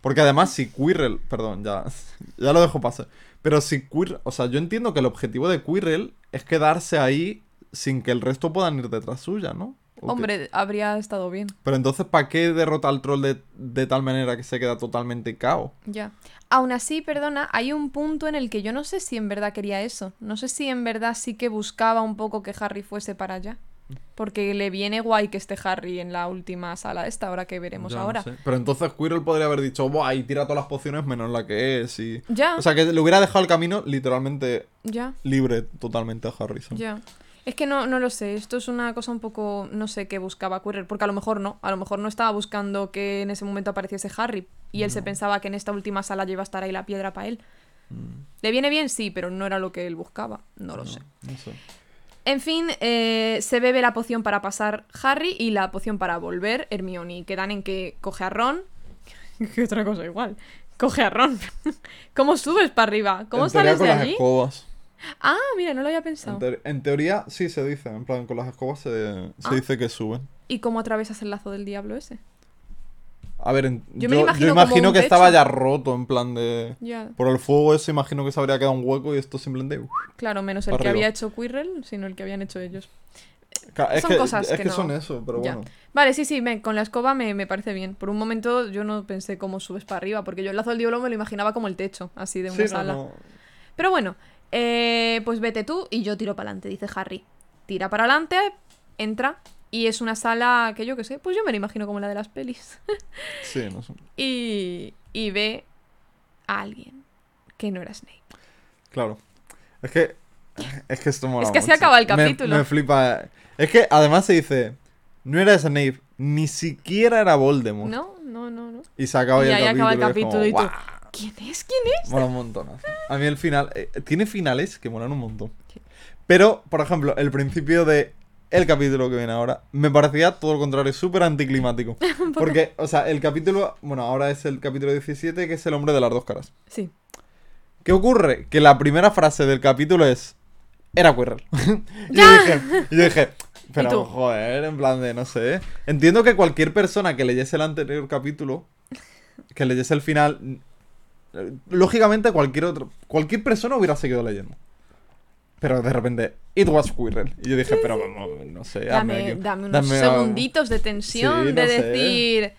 Porque además si Quirrell, perdón, ya, ya lo dejo pasar. Pero si Quirrell, o sea, yo entiendo que el objetivo de Quirrell es quedarse ahí sin que el resto puedan ir detrás suya, ¿no? Hombre, habría estado bien. Pero entonces, ¿para qué derrota al troll de, de tal manera que se queda totalmente cao? Ya. Aún así, perdona, hay un punto en el que yo no sé si en verdad quería eso. No sé si en verdad sí que buscaba un poco que Harry fuese para allá. Porque le viene guay que esté Harry en la última sala esta, ahora que veremos Ya, no ahora. sé. Pero entonces Quirrell podría haber dicho, Buah, y tira todas las pociones menos la que es. Y... Ya, O sea, que le hubiera dejado el camino literalmente ya, libre totalmente a Harrison. ya. Es que no, no lo sé, esto es una cosa un poco, no sé qué buscaba Quirrell, porque a lo mejor no, a lo mejor no estaba buscando que en ese momento apareciese Harry y él se pensaba que en esta última sala ya iba a estar ahí la piedra para él. Mm, ¿Le viene bien? Sí, pero no era lo que él buscaba, no lo no, sé. no sé. En fin, eh, se bebe la poción para pasar Harry y la poción para volver Hermione. Y quedan en que coge a Ron, ¿Qué otra cosa igual? Coge a Ron. ¿Cómo subes para arriba? ¿Cómo en sales con de las allí? escobas. Ah, mira, no lo había En, pensado. en teoría sí se dice, en plan con las escobas se, se Ah. dice que suben. ¿Y cómo atravesas el lazo del diablo ese? A ver, Yo yo, imagino que estaba ya roto, en plan de... Por el fuego eso imagino que se habría quedado un hueco y esto simplemente... uf. Claro, menos el que había hecho Quirrell, sino el que habían hecho ellos. Es Son que, cosas es que que no- son eso, pero Ya. bueno. Vale, sí, sí, me- con la escoba me, me parece bien. Por un momento yo no pensé cómo subes para arriba, porque yo el lazo del diablo me lo imaginaba como el techo, así de una Sí, no, sala. no. Pero bueno, eh, pues vete tú y yo tiro para adelante, dice Harry. Tira para adelante, entra y es una sala que yo qué sé, pues yo me la imagino como la de las pelis. Sí, no sé. y, y ve a alguien que no era Snape. Claro. Es que. Es que esto mola Es que así mucho. acaba el Me- capítulo. Me, flipa. Es que además se dice. No era Snape, ni siquiera era Voldemort. No, no, no, no. Y se acaba Y ya ahí el acaba el capítulo. capítulo y tú. ¿Quién es? ¿Quién es? Mola un montón. A mí el final. eh, tiene finales que molan un montón. Sí. Pero, por ejemplo, el principio de. El capítulo que viene ahora me parecía todo lo contrario, súper anticlimático. Porque, o sea, el capítulo. Bueno, ahora es el capítulo 17, que es el hombre de las dos caras. Sí. ¿Qué ocurre? Que la primera frase del capítulo es. Era Quirrell. y yo y yo dije, pero joder, en plan de, no sé. Entiendo que cualquier persona que leyese el anterior capítulo, que leyese el final, lógicamente cualquier otro, cualquier persona hubiera seguido leyendo. Pero de repente, it was Quirrell. Y yo dije, pero no, no sé, Dame, aquí- dame unos dame algo". segunditos de tensión Sí, de no sé. decir.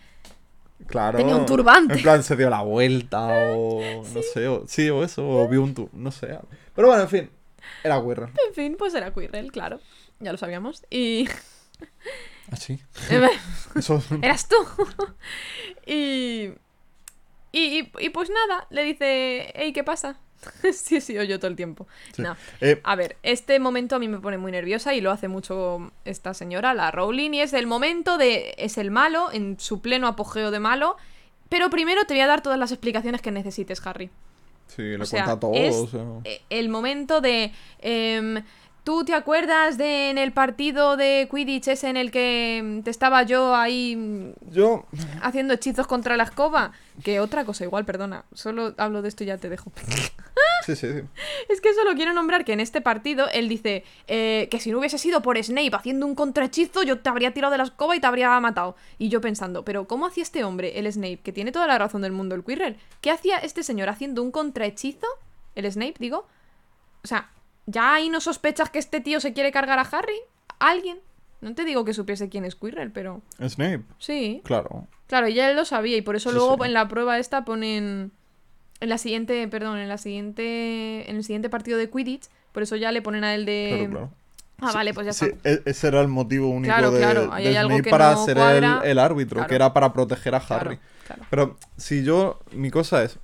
Claro. Tenía un turbante. En plan, se dio la vuelta o no sé, o, sí, o eso, o vio un tu, no sé. Pero bueno, en fin, era Quirrell. En fin, pues era Quirrell, claro. Ya lo sabíamos. Y. Así. Eso. Eras tú. y, y, y. y pues nada, le dice, hey, ¿qué pasa? sí, sí, yo todo el tiempo. Sí. No. Eh, A ver, este momento a mí me pone muy nerviosa y lo hace mucho esta señora, la Rowling, y es el momento de. es el malo, en su pleno apogeo de malo. Pero primero te voy a dar todas las explicaciones que necesites, Harry. sí, le O sea, cuenta todo. es o sea. el momento de... em, ¿Tú te acuerdas de en el partido de Quidditch ese en el que em, te estaba yo ahí mm, Yo. haciendo hechizos contra la escoba? Que otra cosa igual, perdona. Solo hablo de esto y ya te dejo. Sí, sí, sí. es que solo quiero nombrar que en este partido él dice eh, que si no hubiese sido por Snape haciendo un contrahechizo, yo te habría tirado de la escoba y te habría matado. Y yo pensando, pero ¿cómo hacía este hombre, el Snape, que tiene toda la razón del mundo, el Quirrell? ¿Qué hacía este señor haciendo un contrahechizo? El Snape, digo. O sea, ¿ya ahí no sospechas que este tío se quiere cargar a Harry? ¿Alguien? No te digo que supiese quién es Quirrell, pero Snape. sí. Claro. Claro, ya él lo sabía y por eso Sí, luego sí. en la prueba esta ponen en la siguiente, perdón, en la siguiente en el siguiente partido de Quidditch, por eso ya le ponen a él de Claro, claro. Ah, vale, pues ya Sí, está. e- ese era el motivo único Claro, de, claro, ahí de hay algo Snape que para no ser el, el árbitro, Claro. que era para proteger a Harry. Pero si yo. Mi cosa es.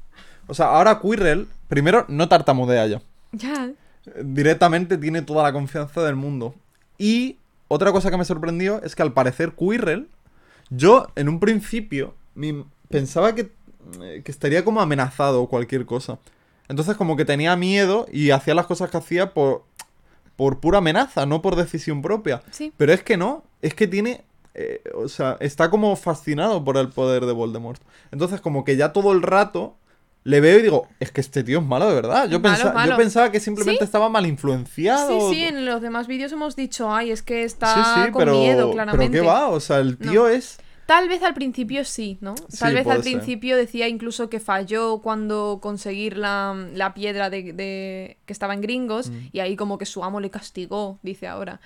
O sea, ahora Quirrell, primero, no tartamudea ya. Ya. Directamente tiene toda la confianza del mundo. Y otra cosa que me sorprendió es que al parecer Quirrell, yo en un principio mi- pensaba que, eh, que estaría como amenazado o cualquier cosa. Entonces como que tenía miedo y hacía las cosas que hacía por, por pura amenaza, no por decisión propia. Sí. Pero es que no, es que tiene... eh, o sea, está como fascinado por el poder de Voldemort. Entonces como que ya todo el rato le veo y digo, es que este tío es malo de verdad. Yo, Malo, pensa- malo. yo pensaba que simplemente ¿Sí? estaba mal influenciado. Sí, sí, en los demás vídeos hemos dicho, ay, es que está Sí, sí, con pero, miedo, pero claramente. ¿qué va? O sea, el tío es... Tal vez al principio sí, ¿no? Tal vez al ser. principio decía incluso que falló cuando conseguir la, la piedra de, de- que estaba en Gringos Mm. y ahí como que su amo le castigó, dice ahora.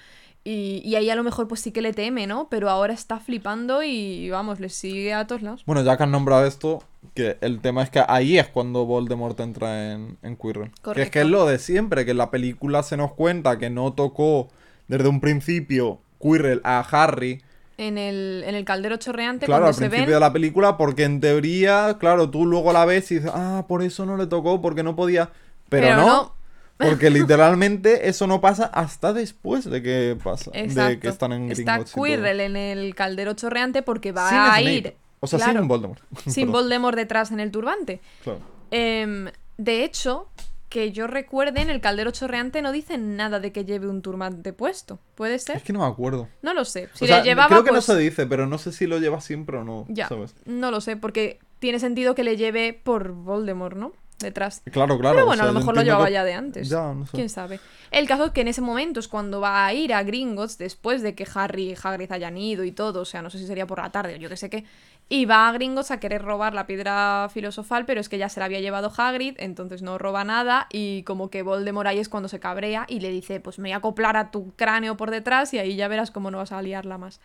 Y, y ahí a lo mejor pues sí que le teme, ¿no? Pero ahora está flipando y vamos, le sigue a todos lados. Bueno, ya que han nombrado esto, que el tema es que ahí es cuando Voldemort entra en, en Quirrell. Que es que es lo de siempre, que en la película se nos cuenta que no tocó desde un principio Quirrell a Harry. En el, en el caldero chorreante, Claro, cuando al se principio ven... de la película, porque en teoría, claro, tú luego la ves y dices, ah, por eso no le tocó, porque no podía. Pero, Pero no, no. porque literalmente eso no pasa hasta después de que pasa, de que están en Está Gringotts todo. Quirrell en el caldero chorreante porque va Sin a Snape. ir... O sea, Claro. sin Voldemort. Sin. Voldemort detrás en el turbante. Claro. Em, de hecho, que yo recuerde, en el caldero chorreante no dicen nada de que lleve un turbante puesto. ¿Puede ser? Es que no me acuerdo. No lo sé. Si o sea, le llevaba, creo que pues, no se dice, pero no sé si lo lleva siempre o no, Ya, ¿sabes? no lo sé, porque tiene sentido que le lleve por Voldemort, ¿no? Detrás. Claro, claro. Pero o bueno, a lo mejor lo llevaba que- ya de antes. Ya, no sé. ¿Quién sabe? El caso es que en ese momento es cuando va a ir a Gringotts después de que Harry y Hagrid hayan ido y todo, o sea, no sé si sería por la tarde o yo qué sé qué, y va a Gringotts a querer robar la piedra filosofal, pero es que ya se la había llevado Hagrid, entonces no roba nada y como que Voldemort ahí es cuando se cabrea y le dice, pues me voy a acoplar a tu cráneo por detrás y ahí ya verás cómo no vas a liarla más.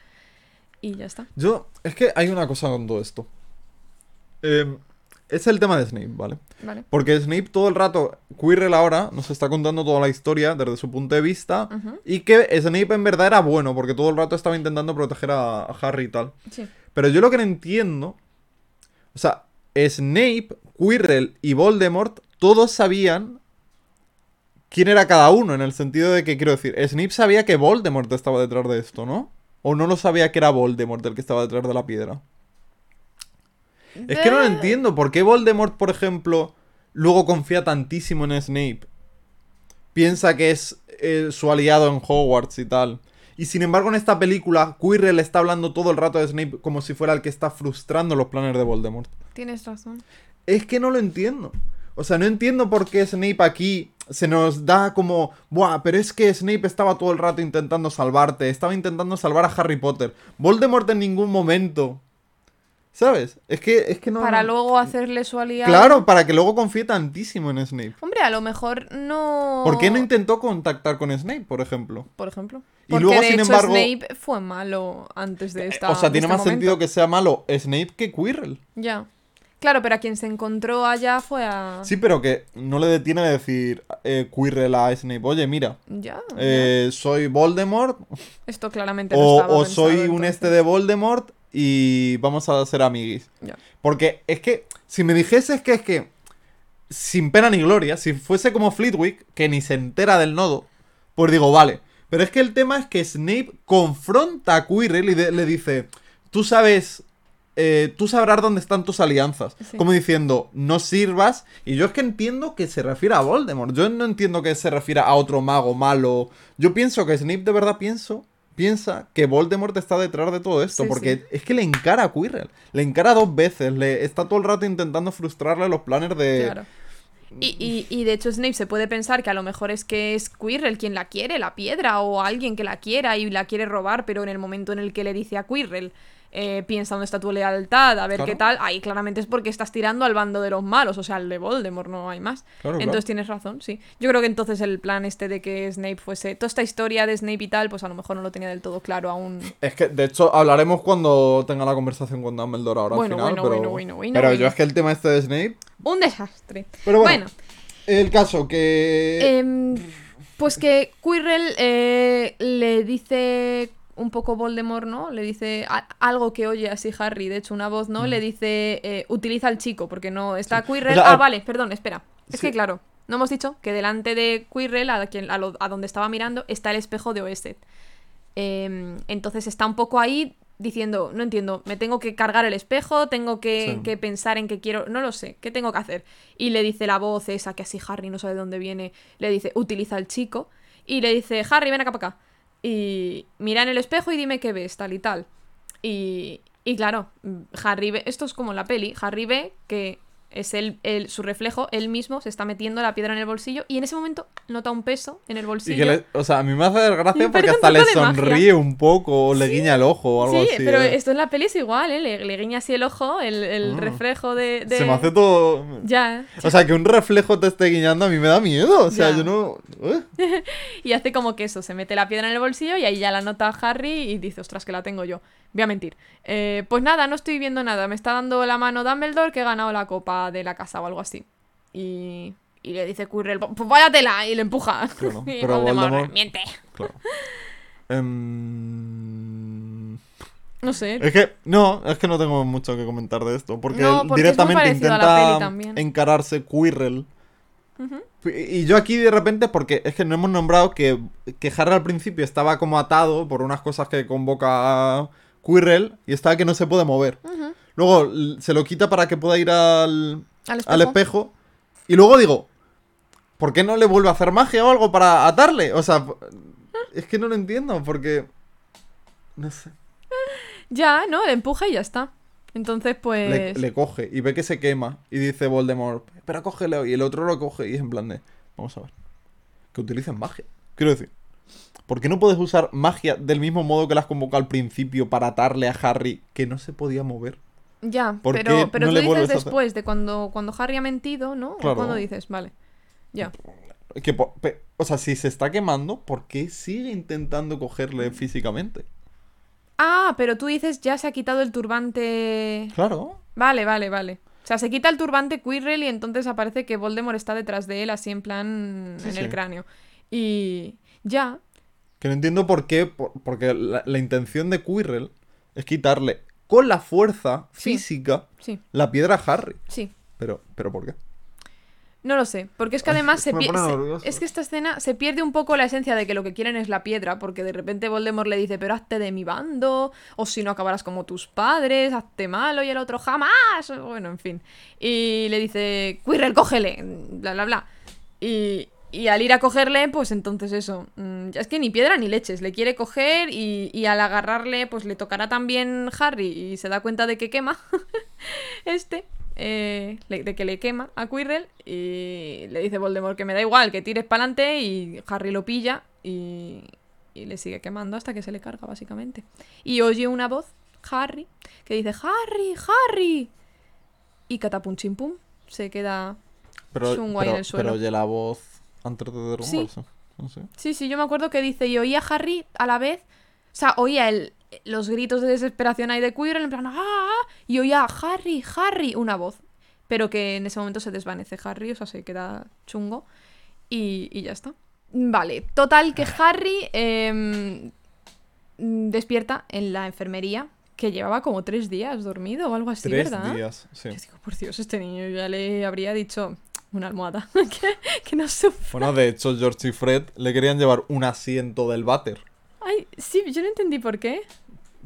Y ya está. Yo, es que hay una cosa con todo esto. Eh, es el tema de Snape, ¿vale? ¿Vale? Porque Snape todo el rato, Quirrell ahora, nos está contando toda la historia desde su punto de vista. Y que Snape en verdad era bueno, porque todo el rato estaba intentando proteger a, a Harry y tal. Sí. Pero yo lo que no entiendo. O sea, Snape, Quirrell y Voldemort, todos sabían quién era cada uno, en el sentido de que, quiero decir, Snape sabía que Voldemort estaba detrás de esto, ¿no? O no lo sabía que era Voldemort el que estaba detrás de la piedra. Es que no lo Eh, entiendo. ¿Por qué Voldemort, por ejemplo, luego confía tantísimo en Snape? Piensa que es eh, su aliado en Hogwarts y tal. Y sin embargo, en esta película, Quirrell está hablando todo el rato de Snape como si fuera el que está frustrando los planes de Voldemort. Tienes razón. Es que no lo entiendo. O sea, no entiendo por qué Snape aquí se nos da como, buah, pero es que Snape estaba todo el rato intentando salvarte, estaba intentando salvar a Harry Potter. Voldemort en ningún momento. ¿Sabes? Es que, es que no... Para luego hacerle su aliado. Claro, para que luego confíe tantísimo en Snape. Hombre, a lo mejor no. ¿Por qué no intentó contactar con Snape, por ejemplo? Por ejemplo. Y Porque luego, de sin hecho, embargo- Snape fue malo antes de esta. o sea, tiene este más sentido que sea malo Snape que Quirrell. Ya. Claro, pero a quien se encontró allá fue a. Sí, pero que no le detiene de decir eh, Quirrell a Snape, oye, mira, Ya. ya. eh, soy Voldemort Esto claramente no o, estaba o soy un entonces. este de Voldemort y vamos a ser amiguis. Porque es que, si me dijeses que es que, sin pena ni gloria, si fuese como Fleetwick, que ni se entera del nodo, pues digo, vale. Pero es que el tema es que Snape confronta a Quirrell y de- le dice, tú sabes, eh, tú sabrás dónde están tus alianzas. Sí. Como diciendo, no sirvas. Y yo es que entiendo que se refiere a Voldemort. Yo no entiendo que se refiera a otro mago malo. Yo pienso que Snape de verdad pienso, piensa que Voldemort está detrás de todo esto. Sí, porque sí. es que le encara a Quirrell. Le encara dos veces. Le está todo el rato intentando frustrarle los planes de... Claro. Y, y, y de hecho Snape se puede pensar que a lo mejor es que es Quirrell quien la quiere, la piedra, o alguien que la quiera y la quiere robar, pero en el momento en el que le dice a Quirrell, eh, piensa dónde está tu lealtad, a ver Claro. qué tal, ahí claramente es porque estás tirando al bando de los malos, o sea, al de Voldemort, no hay más. Claro, claro. entonces tienes razón, sí. Yo creo que entonces el plan este de que Snape fuese, toda esta historia de Snape y tal, pues a lo mejor no lo tenía del todo claro aún. Es que, de hecho, hablaremos cuando tenga la conversación con Dumbledore ahora Bueno, al final. bueno, pero bueno, bueno, bueno, pero yo es que el tema este de Snape... Un desastre. Pero bueno, bueno el caso que... Em, pues que Quirrell eh, le dice un poco Voldemort, ¿no? Le dice a- algo que oye así Harry, de hecho una voz, ¿no? Le dice eh, utiliza al chico, porque no está Quirrell. O sea, ah, al- vale, perdón, espera. Es Sí. que claro, no hemos dicho que delante de Quirrell, a, quien, a, lo- a donde estaba mirando, está el espejo de Oesed. Em, entonces está un poco ahí diciendo, no entiendo, me tengo que cargar el espejo, tengo que, Sí. que pensar en qué quiero, no lo sé, ¿qué tengo que hacer? Y le dice la voz esa, que así Harry no sabe de dónde viene, le dice, utiliza al chico, y le dice, Harry, ven acá para acá. Y mira en el espejo y dime qué ves, tal y tal. Y, y claro, mm, Harry ve, esto es como la peli, Harry ve que es el, el- su reflejo, él mismo se está metiendo la piedra en el bolsillo y en ese momento nota un peso en el Y bolsillo. que le- o sea, a mí me hace desgracia Me porque hasta le magia. sonríe un poco o le guiña el ojo o algo Sí, así. pero ¿eh? esto en la peli es igual, ¿eh? Le, le guiña así el ojo, el, el Ah. reflejo de, de- Se me hace todo... Ya. O sea, que un reflejo te esté guiñando a mí me da miedo. O sea, Ya. yo no... ¿eh? Y hace como que eso, se mete la piedra en el bolsillo y ahí ya la nota Harry y dice, ostras, que la tengo yo. Voy a mentir. Eh, pues nada, no estoy viendo nada. Me está dando la mano Dumbledore que he ganado la copa de la casa o algo así. Y, y le dice Quirrell, pues váyatela, y le empuja. Claro, y pero Voldemort, miente. Claro. Em, No sé. Es que, no, es que no tengo mucho que comentar de esto. Porque, No, directamente intenta encararse Quirrell. Y yo aquí de repente, porque es que no hemos nombrado que, que Harry al principio estaba como atado por unas cosas que convoca Quirrell y está que no se puede mover. Luego se lo quita para que pueda ir al, Al espejo. al espejo. Y luego digo, ¿por qué no le vuelve a hacer magia o algo para atarle? O sea, es que no lo entiendo porque... No sé. Ya, no, le empuja y ya está. Entonces, Le, pues... le coge y ve que se quema y dice Voldemort, pero cógelo. Y el otro lo coge y es en plan de, vamos a ver, que utilicen magia. Quiero decir, ¿por qué no puedes usar magia del mismo modo que las convocó al principio para atarle a Harry que no se podía mover? Ya, ¿Por pero, qué pero no tú le dices después de cuando, cuando Harry ha mentido, ¿no? Claro. O cuando dices, vale. Ya. Que o sea, si se está quemando, ¿por qué sigue intentando cogerle físicamente? Ah, pero tú dices ya se ha quitado el turbante. Claro. Vale, vale, vale. O sea, se quita el turbante Quirrell y entonces aparece que Voldemort está detrás de él, así en plan Sí, en sí. el cráneo. Y ya. Que no entiendo por qué, por- porque la, la intención de Quirrell es quitarle con la fuerza Sí. física Sí, la piedra a Harry. sí. Pero, ¿pero por qué? No lo sé, porque es que además se nervioso. Es que esta escena se pierde un poco la esencia de que lo que quieren es la piedra, porque de repente Voldemort le dice, pero hazte de mi bando, o si no acabarás como tus padres, hazte malo, y el otro jamás. Bueno, en fin. Y le dice, Quirrell, cógele, bla, bla, bla. Y, y al ir a cogerle, pues entonces eso. mm, Es que ni piedra ni leches, le quiere coger y, y al agarrarle, pues le tocará también Harry y se da cuenta de que quema este, eh, de que le quema a Quirrell y le dice Voldemort que me da igual, que tires para adelante y Harry lo pilla y, y le sigue quemando hasta que se le carga, básicamente. Y oye una voz, Harry, que dice Harry, Harry. Y catapum chim pum, se queda... Pero, Chungo ahí pero, en el suelo. pero oye la voz antes de derrumbarse. No sé. Sí, sí, yo me acuerdo que dice, y oía a Harry a la vez, o sea, oía el, los gritos de desesperación ahí de Quirrell, en plan, ¡ah! ah", Y oía a Harry, Harry, una voz. Pero que en ese momento se desvanece Harry, o sea, se queda chungo. Y, y ya está. Vale, total que Harry em, despierta en la enfermería, que llevaba como tres días dormido o algo así, Tres ¿verdad? días, sí. Yo digo, por Dios, este niño ya le habría dicho una almohada, que, que no sufra. Bueno, de hecho, George y Fred le querían llevar un asiento del váter. Ay, sí, yo no entendí por qué.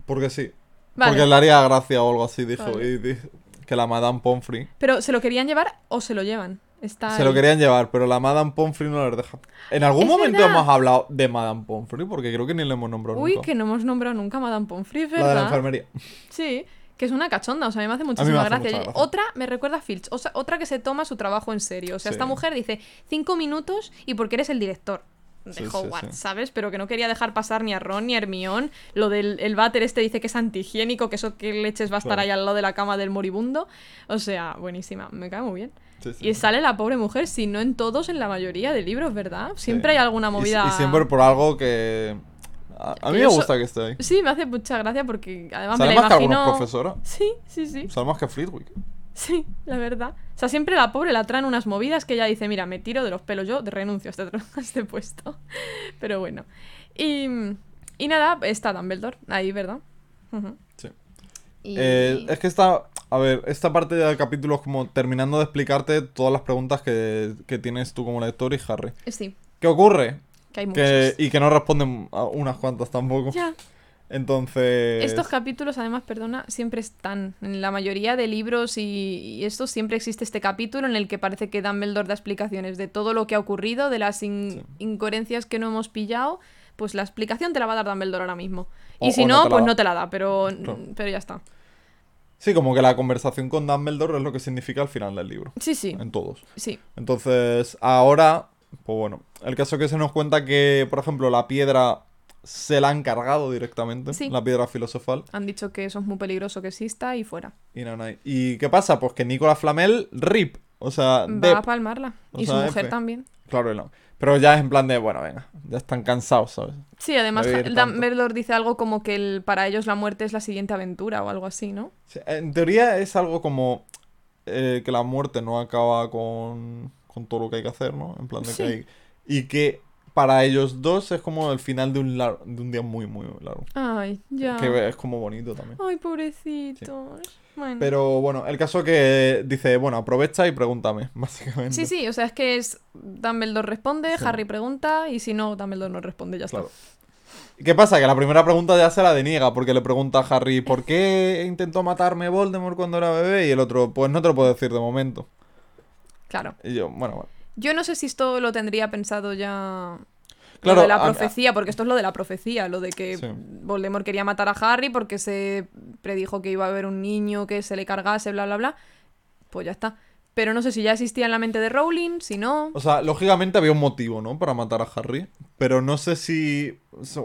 Porque sí. Vale. Porque le haría gracia o algo así, dijo. Vale. Y dijo que la Madame Pomfrey. Pero ¿se lo querían llevar o se lo llevan? Está Se lo querían llevar, pero la Madame Pomfrey no les deja. En algún momento verdad. hemos hablado de Madame Pomfrey, porque creo que ni le hemos nombrado Uy, nunca. que no hemos nombrado nunca a Madame Pomfrey, La de la enfermería. Sí, que es una cachonda, o sea, a mí me hace me muchísima hace gracia. Otra me recuerda a Filch, o sea, otra que se toma su trabajo en serio. O sea, Sí. esta mujer dice cinco minutos y porque eres el director de Sí, Hogwarts, sí. ¿sabes? Pero que no quería dejar pasar ni a Ron ni a Hermione. Lo del el váter este dice que es antihigiénico, que eso que leches va a estar Claro. ahí al lado de la cama del moribundo. O sea, buenísima, me cae muy bien. Sí, sí. Y sale la pobre mujer, si no en todos, en la mayoría de libros, ¿verdad? Siempre Sí. hay alguna Y- movida. Y, siempre por algo que. A, a Que mí me so- gusta que esté ahí. Sí, me hace mucha gracia porque además Sale me la más que alguna imagino. profesora. Sí, sí, sí. Sale más que Flitwick. Sí, la verdad. O sea, siempre la pobre la traen unas movidas que ella dice, mira, me tiro de los pelos, yo renuncio a este, a este puesto. Pero bueno. Y, y nada, está Dumbledore ahí, ¿verdad? Sí. Y... Eh, es que esta. A ver, esta parte del capítulo es como terminando de explicarte todas las preguntas que, que tienes tú como lector y Harry. Sí, ¿Qué ocurre? Que hay. Que, y que no responden a unas cuantas tampoco. Ya. Entonces. Estos capítulos, además, perdona, siempre están. En la mayoría de libros y, y esto siempre existe este capítulo en el que parece que Dumbledore da explicaciones de todo lo que ha ocurrido, de las in- Sí. incoherencias que no hemos pillado. Pues la explicación te la va a dar Dumbledore ahora mismo. O- Y si no pues da. no te la da, pero, pero ya está. Sí, como que la conversación con Dumbledore es lo que significa al final del libro. Sí, sí, En todos. sí. Entonces, ahora, pues bueno, el caso que se nos cuenta que, por ejemplo, la piedra se la han cargado directamente, Sí. la piedra filosofal. Han dicho que eso es muy peligroso que exista y fuera. Y nada, nada. ¿Y qué pasa? Pues que Nicolas Flamel, RIP. O sea, Va a palmarla. O Y su mujer F. también. Claro, no. Pero ya es en plan de, bueno, venga, ya están cansados, ¿sabes? Sí, además. Dumbledore dice algo como que el- para ellos la muerte es la siguiente aventura o algo así, ¿no? Sí, en teoría es algo como eh, que la muerte no acaba con, con todo lo que hay que hacer, ¿no? En plan de Sí. que hay... Y que para ellos dos es como el final de un, lar- de un día muy, muy largo. Ay, ya. Que es como bonito también. Ay, pobrecitos. Bueno. Pero bueno, el caso que dice, bueno, aprovecha y pregúntame, básicamente. Sí, sí, o sea, es que es Dumbledore responde, Sí. Harry pregunta y si no, Dumbledore no responde, ya está. Claro. ¿Qué pasa? Que la primera pregunta ya se la deniega porque le pregunta a Harry, ¿por qué intentó matarme Voldemort cuando era bebé? Y el otro, pues no te lo puedo decir de momento. Claro. Y yo, bueno, bueno. Yo no sé si esto lo tendría pensado ya. Claro, lo de la a- profecía, porque esto es lo de la profecía, lo de que Sí. Voldemort quería matar a Harry porque se predijo que iba a haber un niño que se le cargase, bla, bla, bla. Pues ya está. Pero no sé si ya existía en la mente de Rowling, si no. O sea, lógicamente había un motivo, ¿no? Para matar a Harry. Pero no sé si.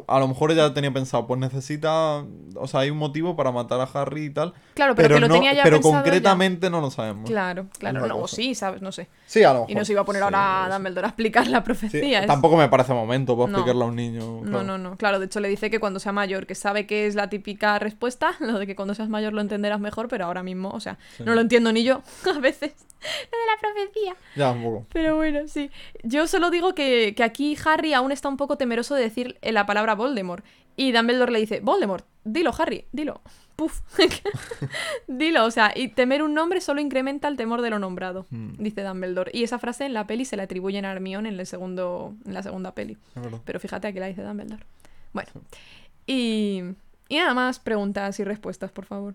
A lo mejor ella tenía pensado, pues necesita. O sea, hay un motivo para matar a Harry y tal. Claro, pero, que lo no- tenía ya pero pensado concretamente no lo sabemos. Claro, claro. No, o sí, ¿sabes? No sé. Sí, a lo mejor. Y no se iba a poner Sí, ahora a. Dumbledore a explicar la Sí, profecía. es- Tampoco me parece momento para No. explicarle a un niño. No, claro. no, no. Claro, de hecho le dice que cuando sea mayor, que sabe que es la típica respuesta, lo de que cuando seas mayor lo entenderás mejor, pero ahora mismo, o sea, Sí. no lo entiendo ni yo a veces. Lo de la profecía. Ya, un poco. Pero bueno, sí. Yo solo digo que, que aquí Harry aún está un poco temeroso de decir la palabra Voldemort. Y Dumbledore le dice, Voldemort, dilo, Harry, dilo. Puf. dilo, o sea, y temer un nombre solo incrementa el temor de lo nombrado, Hmm. dice Dumbledore. Y esa frase en la peli se le atribuyen a Hermione en, el segundo, en la segunda peli. Pero fíjate, aquí la dice Dumbledore. Bueno. Y, y nada más preguntas y respuestas, por favor.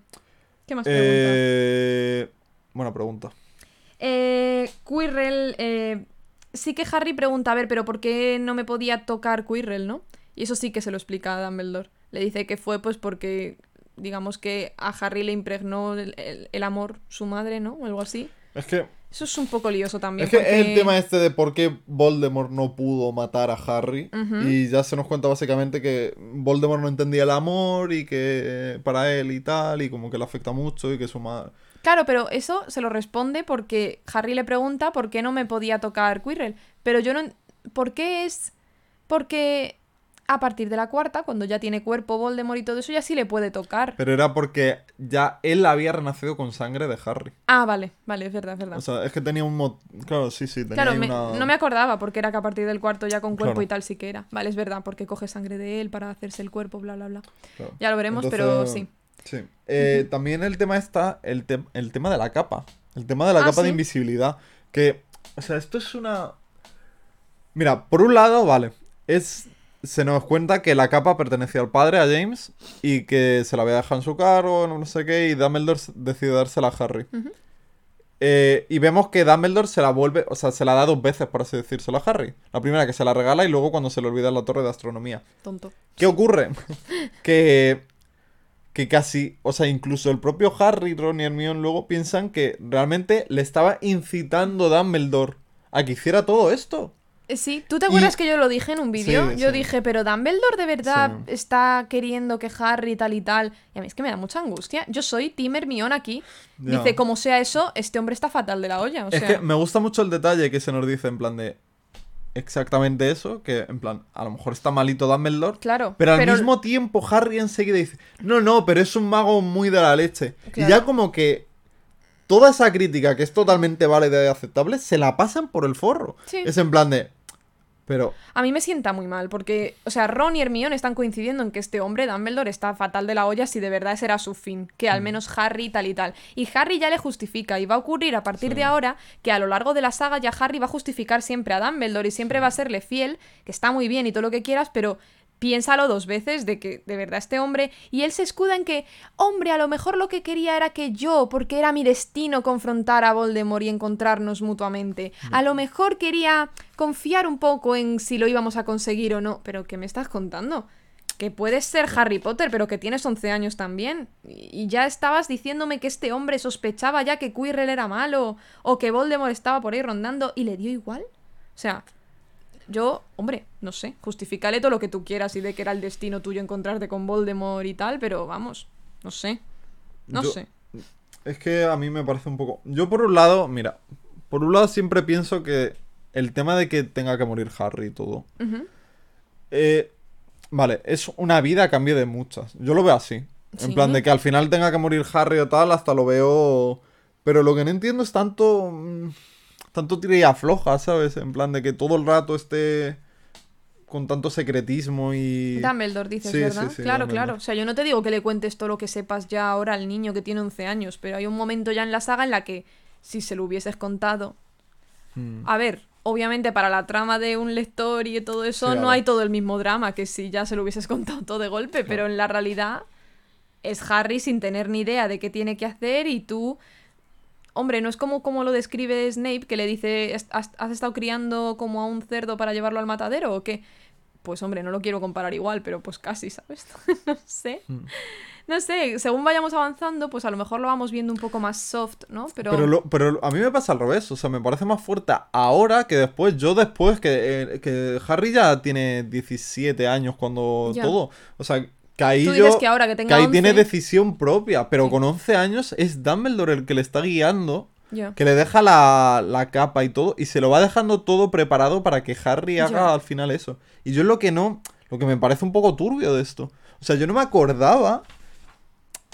¿Qué más preguntas? Eh... Buena pregunta. Eh, Quirrell, eh, sí que Harry pregunta, a ver, pero ¿por qué no me podía tocar Quirrell, no? Y eso sí que se lo explica a Dumbledore. Le dice que fue pues porque, digamos que a Harry le impregnó el, el- el amor su madre, ¿no? O algo así. Es que, Eso es un poco lioso también. es que porque... es el tema este de por qué Voldemort no pudo matar a Harry. Y ya se nos cuenta básicamente que Voldemort no entendía el amor y que para él y tal, y como que le afecta mucho y que su madre... Claro, pero eso se lo responde porque Harry le pregunta por qué no me podía tocar Quirrell. Pero yo no... ¿Por qué es...? Porque a partir de la cuarta, cuando ya tiene cuerpo Voldemort y todo eso, ya sí le puede tocar. Pero era porque ya él había renacido con sangre de Harry. Ah, vale, vale, es verdad, es verdad. O sea, es que tenía un... mo- Claro, sí, sí, tenía claro, me- una... no me acordaba porque era que a partir del cuarto ya con cuerpo Claro. y tal sí que era. Vale, es verdad, porque coge sangre de él para hacerse el cuerpo, bla, bla, bla. Claro. Ya lo veremos, pero sí. Sí. Eh, También el tema está, el, te- el tema de la capa. El tema de la Ah, capa de invisibilidad. Que, o sea, esto es una... Mira, por un lado, vale, es... Se nos cuenta que la capa pertenecía al padre, a James, y que se la había dejado en su cargo, no sé qué, y Dumbledore decide dársela a Harry. Eh, y vemos que Dumbledore se la vuelve, o sea, se la da dos veces, por así decírselo, a Harry. La primera que se la regala y luego cuando se le olvida en la torre de astronomía. Tonto. ¿Qué ocurre? que, que casi, o sea, incluso el propio Harry, Ron y Hermione luego piensan que realmente le estaba incitando Dumbledore a que hiciera todo esto. Eh, Sí, ¿tú te acuerdas Y- que yo lo dije en un vídeo? Sí, yo sí. dije, pero Dumbledore de verdad Sí. está queriendo que Harry tal y tal. Y a mí es que me da mucha angustia. Yo soy Team Hermione aquí. Dice, como sea eso, este hombre está fatal de la olla. O es sea, que me gusta mucho el detalle que se nos dice en plan de exactamente eso, que en plan, a lo mejor está malito Dumbledore, claro. Pero al mismo tiempo Harry enseguida dice, no, no, pero es un mago muy de la leche. Y ya como que toda esa crítica que es totalmente válida y aceptable, se la pasan por el forro. Sí. Es en plan de... Pero... A mí me sienta muy mal, porque, o sea, Ron y Hermione están coincidiendo en que este hombre, Dumbledore, está fatal de la olla si de verdad ese era su fin, que Mm. al menos Harry tal y tal. Y Harry ya le justifica, y va a ocurrir a partir Sí. de ahora que a lo largo de la saga ya Harry va a justificar siempre a Dumbledore y siempre va a serle fiel, que está muy bien y todo lo que quieras, pero piénsalo dos veces de que de verdad este hombre y él se escuda en que hombre a lo mejor lo que quería era que yo porque era mi destino confrontar a Voldemort y encontrarnos mutuamente. A lo mejor quería confiar un poco en si lo íbamos a conseguir o no pero qué me estás contando que puedes ser Harry Potter pero que tienes 11 años también. Y ya estabas diciéndome que este hombre sospechaba ya que Quirrell era malo o que Voldemort estaba por ahí rondando y le dio igual. O sea yo, hombre, no sé, justifícale todo lo que tú quieras y de que era el destino tuyo encontrarte con Voldemort y tal, pero vamos, no sé. No Yo- sé. Es que a mí me parece un poco... Yo por un lado, mira, por un lado siempre pienso que el tema de que tenga que morir Harry y todo... Eh, vale, es una vida a cambio de muchas. Yo lo veo así. En plan de que al final tenga que morir Harry o tal, hasta lo veo... Pero lo que no entiendo es tanto... Tanto tira y afloja, ¿sabes? En plan de que todo el rato esté con tanto secretismo y... Dumbledore, dices, Sí, ¿verdad? sí, sí, claro, Dumbledore. claro. O sea, yo no te digo que le cuentes todo lo que sepas ya ahora al niño que tiene 11 años, pero hay un momento ya en la saga en la que, si se lo hubieses contado... Mm. A ver, obviamente para la trama de un lector y todo eso no hay todo el mismo drama que si ya se lo hubieses contado todo de golpe, pero en la realidad es Harry sin tener ni idea de qué tiene que hacer y tú... Hombre, no es como, como lo describe Snape, que le dice, "¿Est- has, has estado criando como a un cerdo para llevarlo al matadero o qué? pues hombre, no lo quiero comparar igual, pero pues casi, ¿sabes? no sé. Mm. No sé, según vayamos avanzando, pues a lo mejor lo vamos viendo un poco más soft, ¿no? Pero, Pero, lo- pero a mí me pasa al revés, o sea, me parece más fuerte ahora que después. Yo después, que, eh, que Harry ya tiene 17 años cuando Ya. todo. O sea, ahí tú dices yo... que ahora que que tenga ahí 11, tiene decisión propia, pero Sí. con 11 años es Dumbledore el que le está guiando, que le deja la, la capa y todo, y se lo va dejando todo preparado para que Harry haga al final eso. Y yo es lo que no, lo que me parece un poco turbio de esto. O sea, yo no me acordaba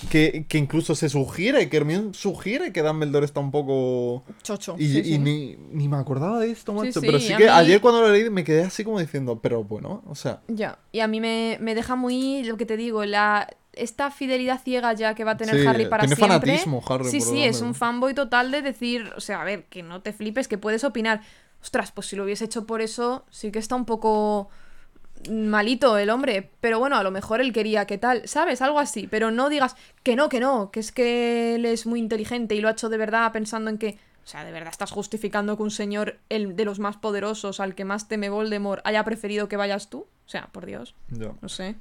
que, que incluso se sugiere, que Hermione sugiere que Dumbledore está un poco... Chocho. Y, sí, y sí. ni, ni me acordaba de esto, macho. sí, pero sí que mí- ayer cuando lo leí me quedé así como diciendo, pero bueno, o sea... Ya, y a mí me, me deja muy, lo que te digo, la esta fidelidad ciega ya que va a tener Harry para tiene siempre. fanatismo Harry. Sí, por sí, es un fanboy total de decir, o sea, a ver, que no te flipes, que puedes opinar. Ostras, pues si lo hubiese hecho por eso, sí que está un poco malito el hombre, pero bueno, a lo mejor él quería que tal, ¿sabes? Algo así, pero no digas que no, que no, que es que él es muy inteligente y lo ha hecho de verdad pensando en que, o sea, de verdad estás justificando que un señor, el de los más poderosos, al que más teme Voldemort, haya preferido que vayas tú, o sea, por Dios, Ya. no sé.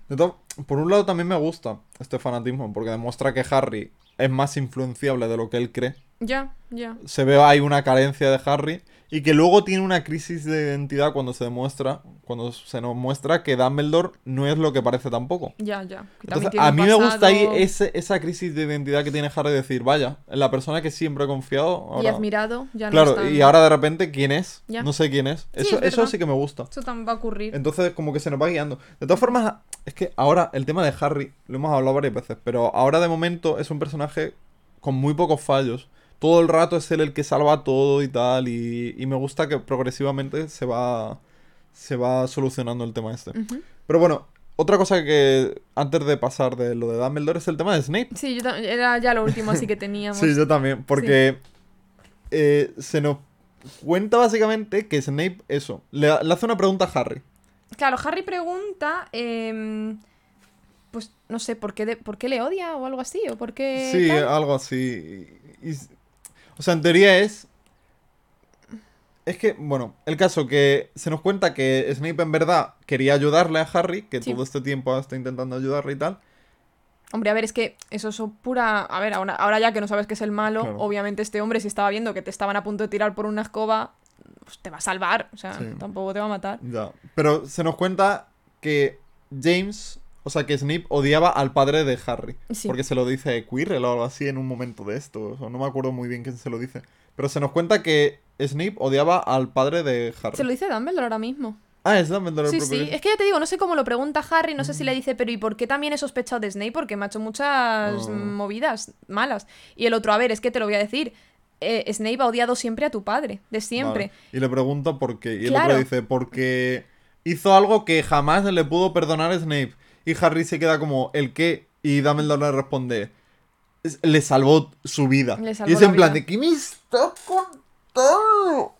Por un lado también me gusta este fanatismo, porque demuestra que Harry es más influenciable de lo que él cree. Ya, ya. Se ve ahí una carencia de Harry y que luego tiene una crisis de identidad cuando se demuestra, cuando se nos muestra que Dumbledore no es lo que parece tampoco. Ya, ya. Entonces, a mí me gusta ahí ese- esa crisis de identidad que tiene Harry de decir, vaya, la persona que siempre he confiado, Y admirado, ya no Claro, y ahora de repente, ¿quién es? Ya. No sé quién es. Sí, Eso, es eso sí que me gusta. Eso también va a ocurrir. Entonces, como que se nos va guiando. De todas formas, es que ahora el tema de Harry, lo hemos hablado varias veces, pero ahora de momento es un personaje con muy pocos fallos. Todo el rato es él el que salva todo y tal, y, y me gusta que progresivamente se va, se va solucionando el tema este. Pero bueno, otra cosa que antes de pasar de lo de Dumbledore es el tema de Snape. Sí, yo era ya lo último así que teníamos. Sí, yo también, porque eh, se nos cuenta básicamente que Snape, eso, le, le hace una pregunta a Harry. Claro, Harry pregunta, em, pues no sé, ¿por qué, de- ¿por qué le odia o algo así? ¿O por qué Sí, tal? algo así. Y- o sea, en teoría es. Es que, bueno, el caso que se nos cuenta que Snape en verdad quería ayudarle a Harry, que Sí. todo este tiempo está intentando ayudarle y tal. Hombre, a ver, es que eso es pura... A ver, ahora, ahora ya que no sabes que es el malo, Claro. obviamente este hombre si estaba viendo que te estaban a punto de tirar por una escoba, pues te va a salvar, o sea, Sí. tampoco te va a matar. Ya. Pero se nos cuenta que James, o sea, que Snape odiaba al padre de Harry. Sí. Porque se lo dice Quirrell o algo así en un momento de esto. O sea, no me acuerdo muy bien quién se lo dice. Pero se nos cuenta que Snape odiaba al padre de Harry. Se lo dice Dumbledore ahora mismo. Ah, es Dumbledore el Sí, sí. Es que ya te digo, no sé cómo lo pregunta Harry, no sé Mm. si le dice, pero ¿y por qué también he sospechado de Snape? Porque me ha hecho muchas Oh. movidas malas. Y el otro, a ver, es que te lo voy a decir. eh, Snape ha odiado siempre a tu padre, de siempre. Vale. Y le pregunta por qué. Y el Claro. otro dice, porque hizo algo que jamás le pudo perdonar a Snape. Y Harry se queda como, ¿el qué? Y Dumbledore le responde, "Es- le salvó su vida. Le salvó y es en plan vida. de, ¿qué me estás contando?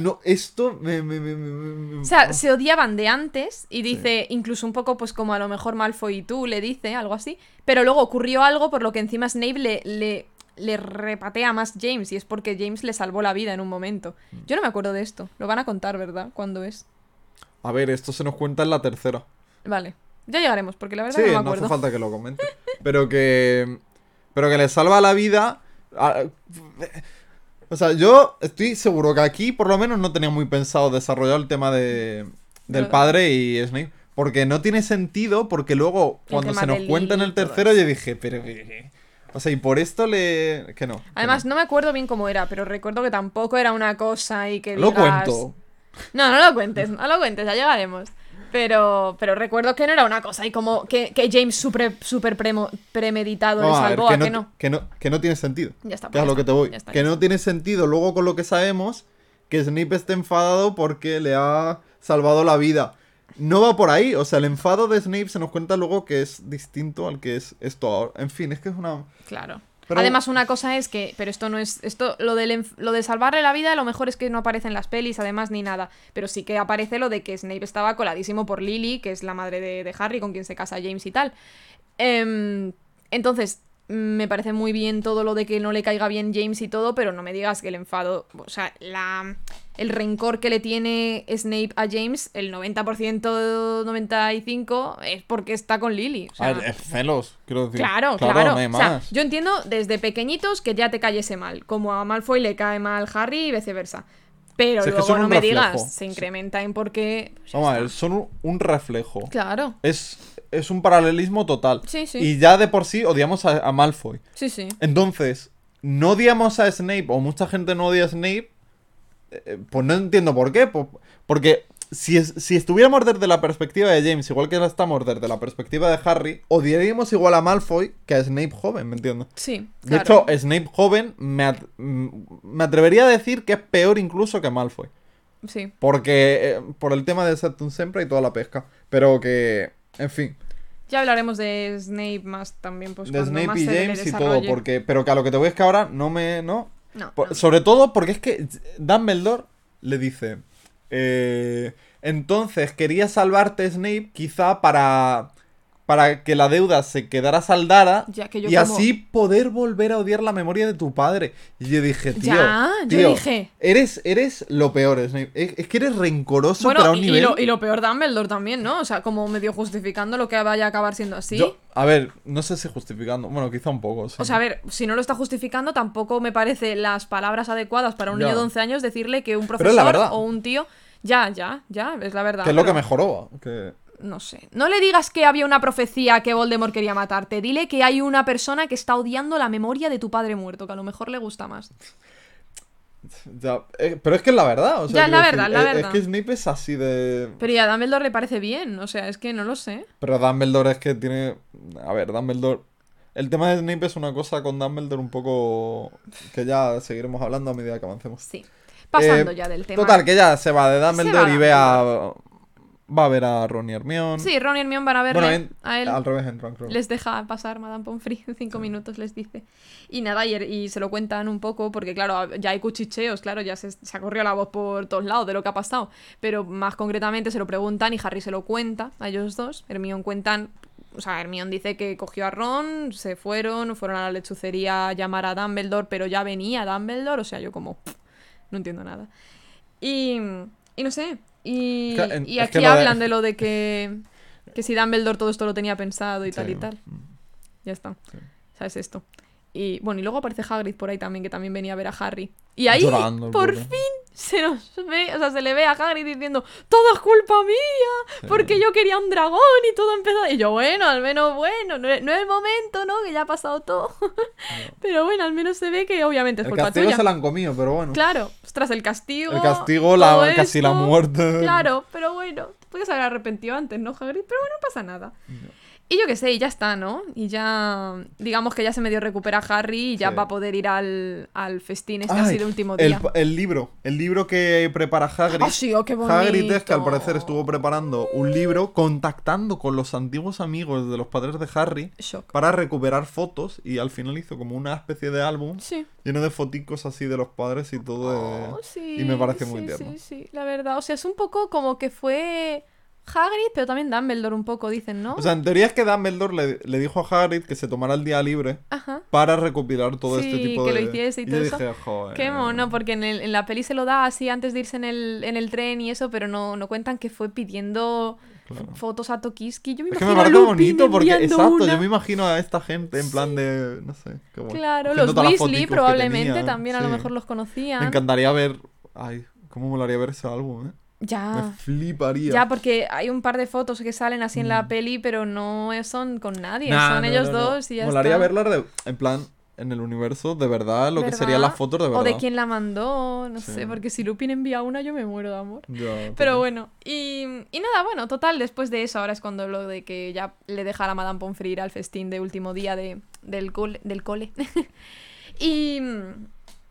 No, esto me... me, me, me- me- O sea, se odiaban de antes y dice, incluso un poco pues como a lo mejor Malfoy y tú, le dice algo así. Pero luego ocurrió algo por lo que encima Snape le, le, le repatea más James y es porque James le salvó la vida en un momento. Mm. Yo no me acuerdo de esto. Lo van a contar, ¿verdad? ¿Cuándo es? A ver, esto se nos cuenta en la tercera. Vale. Ya llegaremos, porque la verdad Sí, no me no acuerdo. hace falta que lo comente. Pero que. Pero que le salva la vida. a- O sea, yo estoy seguro que aquí por lo menos no tenía muy pensado desarrollar el tema de, del padre y Snape. Porque no tiene sentido, porque luego cuando se nos cuenta en el tercero yo dije, pero... O sea, y por esto le... Que no. que Además, no me acuerdo bien cómo era, pero recuerdo que tampoco era una cosa y que no. Lo digas- cuento. No, no lo cuentes, no lo cuentes, ya llegaremos. Pero, pero recuerdo que no era una cosa y como que, que James super, super premo- premeditado le a ver, salvó que a no, que no. que no. Que no tiene sentido. Ya está, Que pues es ya lo que te voy. está, que no tiene sentido luego con lo que sabemos que Snape esté enfadado porque le ha salvado la vida. No va por ahí. O sea, el enfado de Snape se nos cuenta luego que es distinto al que es esto ahora. En fin, es que es una... Claro. Además, una cosa es que, pero esto no es, esto, lo, lo de salvarle la vida, lo mejor es que no aparece en las pelis, además, ni nada. Pero sí que aparece lo de que Snape estaba coladísimo por Lily, que es la madre de, de Harry, con quien se casa James y tal. Em, entonces, me parece muy bien todo lo de que no le caiga bien James y todo, pero no me digas que el enfado, o sea, la, el rencor que le tiene Snape a James, el 90%, 95% es porque está con Lily. O sea, A ver, es celos, quiero decir. Claro, claro. no hay O sea, más. yo entiendo desde pequeñitos que ya te cayese mal, como a Malfoy le cae mal Harry y viceversa. Pero Si es que luego son no me reflejo. digas, se incrementa en por qué. pues ya Vamos a ver, son un reflejo. Claro. Es, es un paralelismo total. Sí, sí. Y ya de por sí odiamos a, a Malfoy. Sí, sí. Entonces, no odiamos a Snape, o mucha gente no odia a Snape, eh, pues no entiendo por qué. po- Porque si, es- si estuviéramos desde la perspectiva de James, igual que estamos desde la perspectiva de Harry, odiaríamos igual a Malfoy que a Snape joven, ¿me entiendes? Sí. De claro. hecho, Snape joven me, at- me atrevería a decir que es peor incluso que Malfoy. Sí. Porque, eh, por el tema de Septum Sempra y toda la pesca. Pero que, en fin, Ya hablaremos de Snape más también, pues de Snape más y James y todo, porque, pero que a lo que te voy es que ahora no me, no, No, Por- no. Sobre todo porque es que Dumbledore le dice. eh, entonces quería salvarte Snape quizá para. Para que la deuda se quedara saldada Ya que yo y como- así poder volver a odiar la memoria de tu padre. Y yo dije, tío. Ya, yo dije. Eres, eres lo peor. Es, es que eres rencoroso, Bueno, pero a un y, nivel. lo, y lo peor Dumbledore también, ¿no? O sea, como medio justificando lo que vaya a acabar siendo así. Yo- a ver, no sé si justificando. Bueno, quizá un poco. sí. O sea, a ver, si no lo está justificando, tampoco me parece las palabras adecuadas para un Ya. niño de 11 años decirle que un profesor o un tío. Ya, ya, ya, es la verdad. que es lo que mejoró. Que... No sé. No le digas que había una profecía que Voldemort quería matarte. Dile que hay una persona que está odiando la memoria de tu padre muerto, que a lo mejor le gusta más. Ya, eh, pero es que es la verdad. O sea, Ya, es la verdad, decir, la es- verdad. Es que Snape es así de. Pero y a Dumbledore le parece bien. O sea, es que no lo sé. Pero Dumbledore es que tiene. A ver, Dumbledore. El tema de Snape es una cosa con Dumbledore un poco. que ya seguiremos hablando a medida que avancemos. Sí. Pasando Eh, ya del tema. Total, que ya se va de Dumbledore va y ve a. Va a ver a Ron y Hermione. Sí, Ron y Hermione van a verle Bueno, en- a él. al revés creo. Les deja pasar Madame Pomfrey, cinco minutos les dice. Y nada, y, y se lo cuentan un poco, porque claro, ya hay cuchicheos, claro, ya se, se ha corrido la voz por todos lados de lo que ha pasado. Pero más concretamente se lo preguntan y Harry se lo cuenta a ellos dos. Hermione cuentan, o sea, Hermione dice que cogió a Ron, se fueron, fueron a la lechucería a llamar a Dumbledore, pero ya venía Dumbledore, o sea, yo como, pff, no entiendo nada. Y, y no sé, y, Es que en- y es aquí que lo de- hablan de lo de que, que si Dumbledore todo esto lo tenía pensado y tal y tal. Ya está. Sí. ¿Sabes esto? Y bueno, y luego aparece Hagrid por ahí también, que también venía a ver a Harry. Y ahí, Llorando, por pobre. fin, se nos ve, o sea, se le ve a Hagrid diciendo, todo es culpa mía, porque yo quería un dragón y todo empezó. Y yo, bueno, al menos bueno, no, es- no es el momento, ¿no? Que ya ha pasado todo. Pero bueno, al menos se ve que obviamente es El culpa castigo tuya. se la han comido, pero bueno. Claro, ostras, el castigo. El castigo, la, casi la muerte. Claro, pero bueno, puedes haber arrepentido antes, ¿no, Hagrid? Pero bueno, no pasa nada. Y yo qué sé, y ya está, ¿no? Y ya, digamos que ya se medio recupera Harry y ya Sí. va a poder ir al, al festín este Ay, así de último el, día. el libro, el libro que prepara Hagrid. ¡Ah, sí! ¡Oh, qué bonito! Hagrid es que al parecer estuvo preparando un libro contactando con los antiguos amigos de los padres de Harry Shock. para recuperar fotos y al final hizo como una especie de álbum Sí. lleno de foticos así de los padres y todo. de- Oh, sí, y me parece muy tierno. Sí, sí, la verdad. O sea, es un poco como que fue Hagrid, pero también Dumbledore un poco, dicen, ¿no? O sea, en teoría es que Dumbledore le, le dijo a Hagrid que se tomara el día libre Ajá. para recopilar todo Sí, este tipo que de... lo hiciese y todo eso. dije, joder. Qué mono, porque en, el- en la peli se lo da así antes de irse en el, en el tren y eso, pero no, no cuentan que fue pidiendo Claro. fotos a Tokiski. Yo me Es que imagino me a parece Lupin bonito porque, exacto, una. yo me imagino a esta gente en plan de, no sé, bueno. Claro, los Weasley que probablemente también a lo sí. mejor los conocían. Me encantaría ver, ay, cómo molaría ver ese álbum, ¿eh? Me Ya. fliparía. Ya, porque hay un par de fotos que salen así en Mm. la peli, pero no son con nadie, Nah, son no, ellos no, no. dos y ya Molaría está. verlas de, en plan, en el universo, de verdad, lo que serían las fotos de verdad. O de quién la mandó, no Sí. sé, porque si Lupin envía una yo me muero de amor. Ya, Pero bueno, y, y nada, bueno, total, después de eso, ahora es cuando lo de que ya le deja a la Madame Pomfrey ir al festín de último día de, del, cole, del cole. y,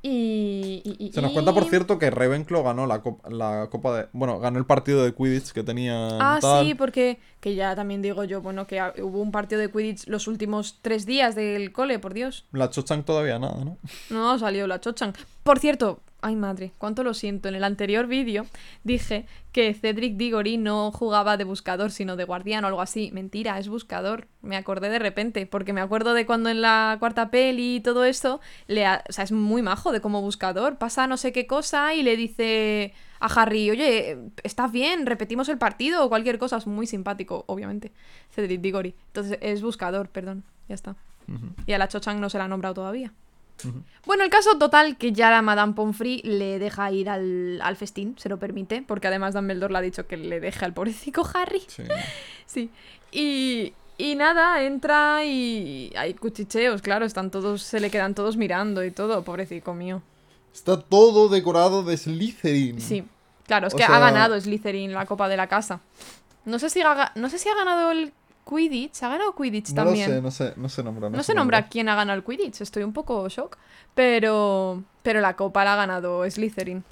y, y- y- Se nos cuenta, por cierto, que Ravenclaw ganó la, copa, la copa de... Bueno, ganó el partido de Quidditch que tenía Ah, tal. sí, porque que ya también digo yo, bueno, que hubo un partido de Quidditch los últimos tres días del cole, por Dios. La Cho-Chang todavía nada, ¿no? No ha salido la Chochan. Por cierto, Ay madre, cuánto lo siento. En el anterior vídeo dije que Cedric Diggory no jugaba de buscador, sino de guardián o algo así. Mentira, es buscador. Me acordé de repente, porque me acuerdo de cuando en la cuarta peli y todo esto, le ha- o sea, es muy majo de como buscador. Pasa no sé qué cosa y le dice a Harry, oye, ¿estás bien? Repetimos el partido o cualquier cosa. Es muy simpático, obviamente. Cedric Diggory. Entonces es buscador, perdón. Ya está. Y a la Cho-Chang no se la ha nombrado todavía. Bueno, el caso total que ya la Madame Pomfrey le deja ir al, al festín, se lo permite, porque además Dumbledore le ha dicho que le deje al pobrecito Harry. Sí. Sí. Y, y nada, entra y hay cuchicheos, claro, están todos, se le quedan todos mirando y todo, pobrecito mío. Está todo decorado de Slytherin. Sí, claro, es O que sea- ha ganado Slytherin la Copa de la Casa. No sé si ha, ga- no sé si ha ganado el Quidditch, ha ganado Quidditch No también. lo sé, no sé, no se nombra. No se nombra quién ha ganado el Quidditch, estoy un poco shock. Pero, pero la copa la ha ganado Slytherin.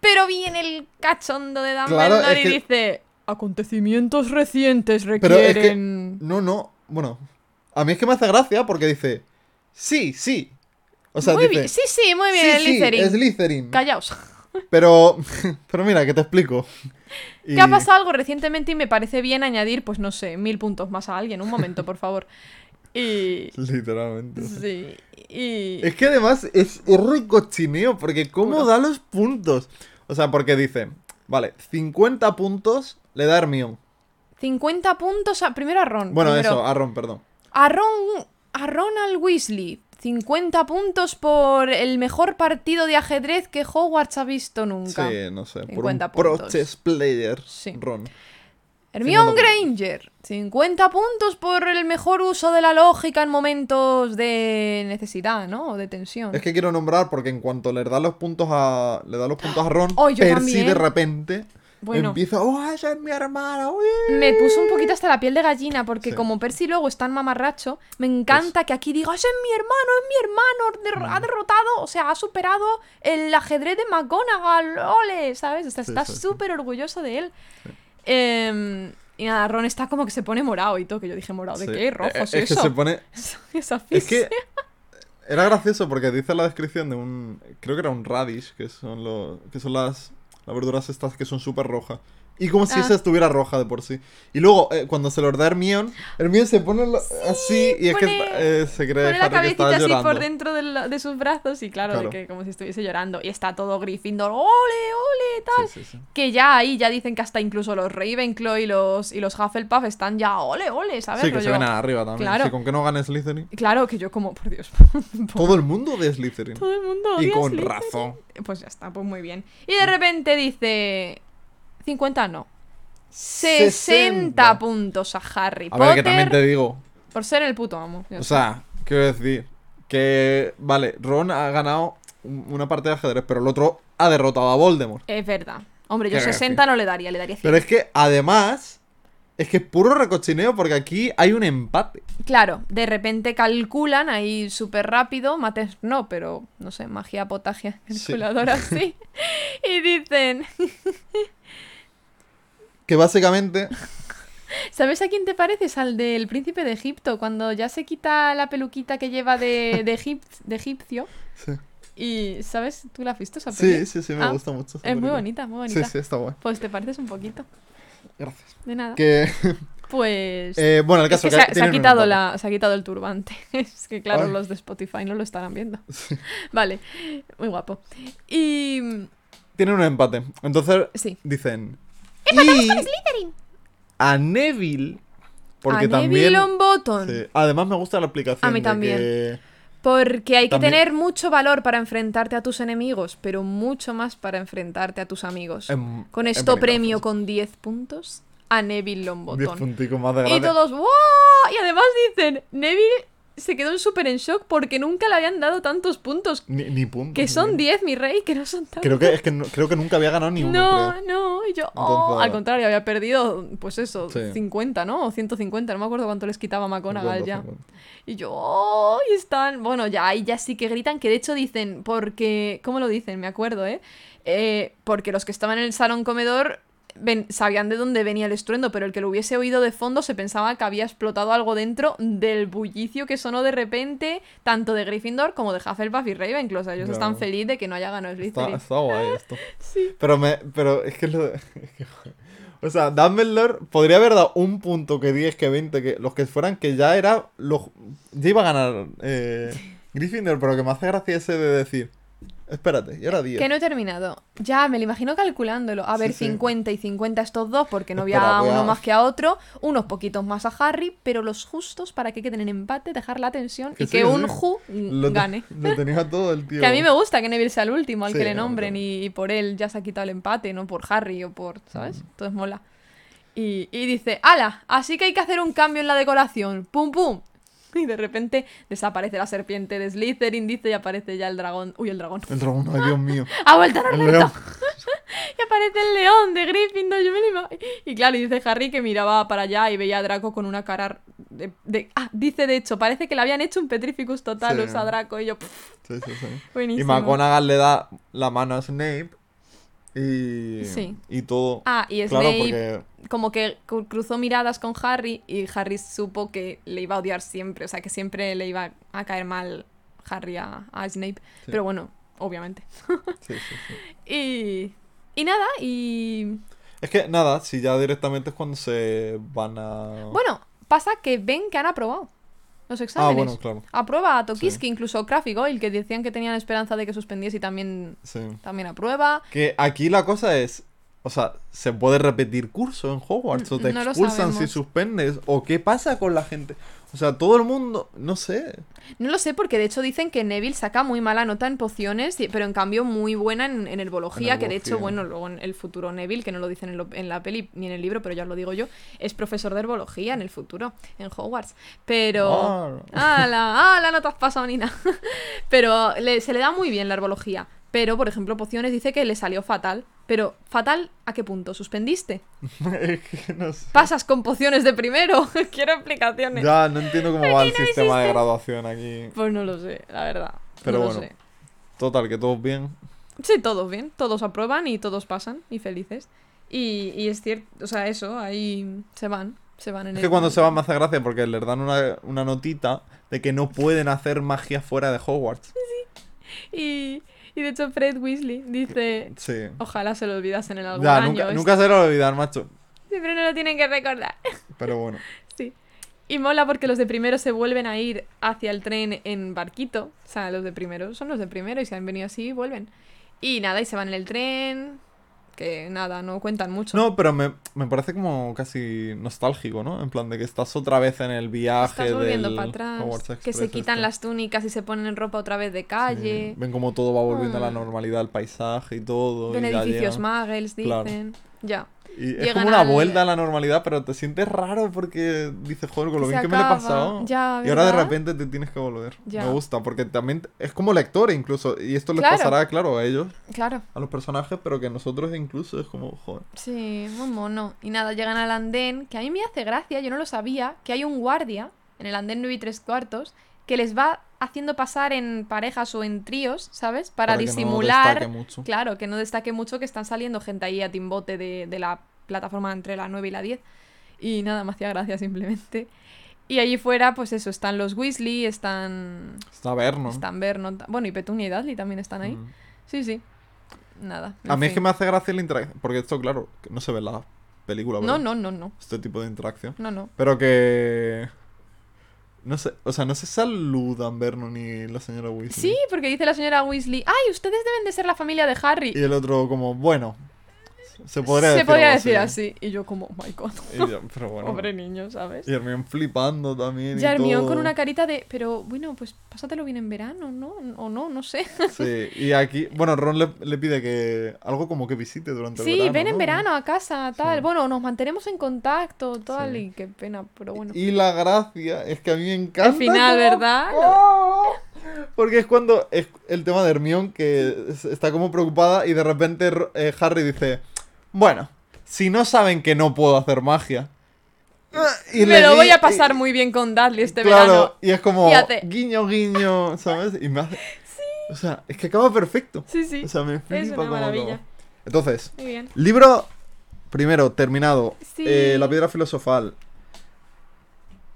Pero viene el cachondo de Dumbledore Claro, es y dice... Acontecimientos recientes Pero es que- requieren... No, no, bueno. A mí es que me hace gracia porque dice. Sí, sí. O sea, muy dice. bien, sí, sí, muy bien, sí, sí, Slytherin. Slytherin. Callaos. Pero. Pero mira, que te explico. Y- Que ha pasado algo recientemente y me parece bien añadir, pues no sé, mil puntos más a alguien. Un momento, por favor. Y... Literalmente. Sí. Y... Es que además es, es recochineo, porque ¿cómo Puro. da los puntos? O sea, porque dice, vale, 50 puntos le da Hermione. 50 puntos a... Primero a Ron. Bueno, primero. eso, a Ron, perdón. A, Ron, a Ronald Weasley, 50 puntos por el mejor partido de ajedrez que Hogwarts ha visto nunca. Sí, no sé, por 50 un pro puntos. player, Sí. Ron. Hermione 50 puntos. Granger, 50 puntos por el mejor uso de la lógica en momentos de necesidad, ¿no? O de tensión. Es que quiero nombrar porque en cuanto le da los puntos a le da los puntos a Ron, Oh, Percy también. de repente Bueno. empieza, "Oh, esa es mi hermana." uy". Me puso un poquito hasta la piel de gallina porque Sí. como Percy luego es tan mamarracho, me encanta que aquí diga, ese es mi hermano, es mi hermano, Mm. ha derrotado, o sea, ha superado el ajedrez de McGonagall, ole, ¿sabes? Está sí, sí. súper orgulloso de él. Em, y nada, Ron está como que se pone morado y todo, que yo dije, ¿morado de qué? Rojo, Eh, sí, es que se pone Esa Es que era gracioso porque dice la descripción de un. Creo que era un radish, que son los. que son las. Las verduras estas que son súper rojas. Y como si Ah. esa estuviera roja de por sí. Y luego, eh, cuando se lo da Hermione, Hermione se pone lo- así y es que eh, se cree Pone la Harry que cabecita así llorando. por dentro de, sus brazos y claro, Claro. de que como si estuviese llorando. Y está todo Gryffindor, ole, ole, tal. Sí, sí, sí. Que ya ahí ya dicen que hasta incluso los Ravenclaw y los, y los Hufflepuff están ya ole, ole, ¿sabes? Sí, que se ven arriba también. Claro. Con que no gane Slytherin. Claro, que yo como, por Dios. Todo el mundo de Slytherin. Todo el mundo y con Slytherin. razón. Pues ya está, pues muy bien. Y de repente dice... 50 no. 60 60. puntos a Harry A Potter ver, que también te digo. por ser el puto amo. O sea, quiero decir que, vale, Ron ha ganado un- una parte de ajedrez, pero el otro ha derrotado a Voldemort. Es verdad. Hombre, yo Qué 60 no le daría, le daría 100. Pero es que además, es que es puro recochineo porque aquí hay un empate. Claro, de repente calculan ahí súper rápido, mates no, pero no sé, magia potagia, calculadora sí. y dicen, Que básicamente, ¿sabes a quién te pareces? Al del príncipe de Egipto, cuando ya se quita la peluquita que lleva de, de, egip- de egipcio. sí, Y, ¿sabes? ¿Tú la has visto esa peli? sí, sí, sí, me Ah, gusta mucho. Es muy bonita, muy bonita. Sí, sí, está guay. Pues te pareces un poquito. Gracias. De nada. Que, Pues... eh, bueno, el es caso que se, ha- se quitado la, se ha quitado el turbante. Es que claro, Ay. los de Spotify no lo estarán viendo. Vale, muy guapo. Y... Tienen un empate. Entonces Sí. dicen. Y a Neville. Porque a también. Neville sí, Además me gusta la explicación. A mí también. que- Porque hay que También- tener mucho valor para enfrentarte a tus enemigos, pero mucho más para enfrentarte a tus amigos. em, Con es esto premio con 10 puntos a Neville 10 Longbottom. punticos más de Y grande. todos, ¡wow! Y además dicen, Neville se quedó súper en shock porque nunca le habían dado tantos puntos. Ni, ni puntos. Que son 10, mi rey, que no son tantos. Creo que, es que no- creo que nunca había ganado ni uno. No, creo. no, y yo, oh, Entonces- al contrario, había perdido, pues eso, Sí. 50, ¿no? O 150, no me acuerdo cuánto les quitaba 50, ya. 50. Y yo, oh, y están, bueno, ya ahí ya sí que gritan, que de hecho dicen, porque, ¿cómo lo dicen? Me acuerdo, ¿eh? Eh, porque los que estaban en el salón comedor ven- sabían de dónde venía el estruendo, pero el que lo hubiese oído de fondo se pensaba que había explotado algo dentro del bullicio que sonó de repente, tanto de Gryffindor como de Hufflepuff y Ravenclaw. O sea, ellos están felices de que no haya ganado Está, Slytherin. está guay esto. Sí. Pero me. Pero es que lo. o sea, Dumbledore podría haber dado un punto que 10, que 20, que los que fueran, que ya era. Los, ya iba a ganar eh, Gryffindor, pero que me hace gracia ese de decir. Espérate, y ahora 10. Que no he terminado. Ya, me lo imagino calculándolo. A ver, Sí, sí. 50 y 50 estos dos, porque no había Espera, voy a- uno más que a otro. Unos poquitos más a Harry, pero los justos para que queden en empate, dejar la tensión Que y sí, que un mm, Lo, te- gane. lo tenía todo el tío. Que a mí me gusta que Neville sea el último al que le no, nombren y, y por él ya se ha quitado el empate, no por Harry o por, ¿sabes? Entonces mola. Y, y dice, ¡Hala! Así que hay que hacer un cambio en la decoración. ¡Pum, pum! Y de repente desaparece la serpiente de Slytherin, dice, y aparece ya el dragón. Uy, el dragón. El dragón, ay Dios mío. ¡Ha vuelto a El león. Y aparece el león de Gryffindor, yo me lo Y claro, y dice Harry que miraba para allá y veía a Draco con una cara de... de- Ah, dice de hecho, parece que le habían hecho un Petrificus total Sí. o sea, a Draco. Y yo, Sí, sí, sí. Y buenísimo. McGonagall le da la mano a Snape. Y. Sí. Y todo. Ah, y claro, Snape porque. como que cru- cruzó miradas con Harry y Harry supo que le iba a odiar siempre, o sea, que siempre le iba a caer mal Harry a, a Snape. Pero bueno, obviamente. Sí, sí, sí. Y... Y nada, y... Es que nada, si ya directamente es cuando se van a. Bueno, pasa que ven que han aprobado los ah, exámenes. bueno, claro. Aprueba a Tokiski, incluso Kraft y Goyle, que decían que tenían esperanza de que suspendiese y también, Sí. también aprueba. Que aquí la cosa es. O sea, ¿se puede repetir curso en Hogwarts? ¿O te No expulsan si suspendes? ¿O qué pasa con la gente? O sea, todo el mundo. No sé. No lo sé, porque de hecho dicen que Neville saca muy mala nota en pociones, pero en cambio muy buena en, en herbología, En que de hecho, bueno, luego en el futuro Neville, que no lo dicen en, lo- en la peli ni en el libro, pero ya os lo digo yo, es profesor de herbología en el futuro, en Hogwarts. Pero... Ah. ¡Hala! ¡Hala! No te has pasado ni nada. pero le- se le da muy bien la herbología. Pero, por ejemplo, pociones dice que le salió fatal. Pero, ¿fatal a qué punto? ¿Suspendiste? no sé. ¿Pasas con pociones de primero? Quiero explicaciones. Ya, no entiendo cómo va el no sistema de graduación aquí. Pues no lo sé, la verdad. Pero no lo bueno. sé. Total, que todos bien. Sí, todos bien, todos aprueban y todos pasan y felices. Y, y es cierto, o sea, eso, ahí se van, se van en Es el... que cuando se van me hace gracia porque les dan una, una notita de que no pueden hacer magia fuera de Hogwarts. Y, y de hecho Fred Weasley dice, Sí. ojalá se lo olvidasen en algún Ya, año. nunca, se lo olvidan, macho. Siempre no lo tienen que recordar. Pero bueno. sí. Y mola porque los de primero se vuelven a ir hacia el tren en barquito. O sea, los de primero son los de primero y si han venido así, vuelven. Y nada, y se van en el tren. Que nada, no cuentan mucho. No, pero me, me parece como casi nostálgico, ¿no? En plan de que estás otra vez en el viaje Estás volviendo del para atrás. Que se Express quitan este. las túnicas y se ponen ropa otra vez de Sí, calle. Ven como todo va volviendo a la Mm. normalidad, el paisaje y todo. Ven y ya edificios muggles, Claro. dicen. Ya. Y es como una al- vuelta a la normalidad, pero te sientes raro porque dices, joder, con lo bien que me lo he pasado. Ya, y ahora de repente te tienes que volver. Ya. Me gusta, porque también es como lector incluso. Y esto les Claro. pasará, claro, a ellos, Claro. a los personajes, pero que nosotros incluso es como, joder. Sí, muy mono. Y nada, llegan al andén, que a mí me hace gracia, yo no lo sabía, que hay un guardia en el andén 9 y 3 cuartos que les va haciendo pasar en parejas o en tríos, ¿sabes? Para, que no disimular. destaque mucho. Claro, que no destaque mucho que están saliendo gente ahí a timbote de, de la plataforma entre la 9 y la 10. Y nada, me hacía gracia simplemente. Y allí fuera, pues eso, están los Weasley, están. Está Vernon. Están Vernon. Bueno, y Petunia y Dudley también están ahí. Mm. Sí, sí. Nada. A mí es que me hace gracia la interacción. Porque esto, claro, que no se ve en la película, No, no, no, no. Este tipo de interacción. No, no. Pero que. No sé, o sea, no se saludan Vernon y la señora Weasley. Sí, porque dice la señora Weasley, ay, ustedes deben de ser la familia de Harry. Y el otro, como, bueno. Se podría Se decir. podría algo decir así. Y yo como, oh my god. Y yo, pero bueno. Pobre niño, ¿sabes? Y Hermione flipando también. Y Hermione todo. con una carita de, pero bueno, pues pásatelo bien en verano, ¿no? O no, no sé. Sí, y aquí, bueno, Ron le, le pide que algo como que visite durante el Sí, verano. ven en ¿no? verano a casa, tal. Sí. Bueno, nos mantenemos en contacto, tal. Sí. Y qué pena, pero bueno. Y la gracia es que a mí me encanta. Al final, ¿verdad? ¡Oh! Porque es cuando es el tema de Hermione que es- está como preocupada y de repente eh, Harry dice, bueno, si no saben que no puedo hacer magia. y Me lo voy a pasar y- muy bien con Dudley este claro, verano. y es como Fíjate. guiño, guiño, ¿sabes? Y me hace... O sea, es que acaba perfecto. Sí, sí. O sea, me flipa Es una cómo acaba. maravilla. Entonces, libro primero, terminado. Sí. Eh, la piedra filosofal.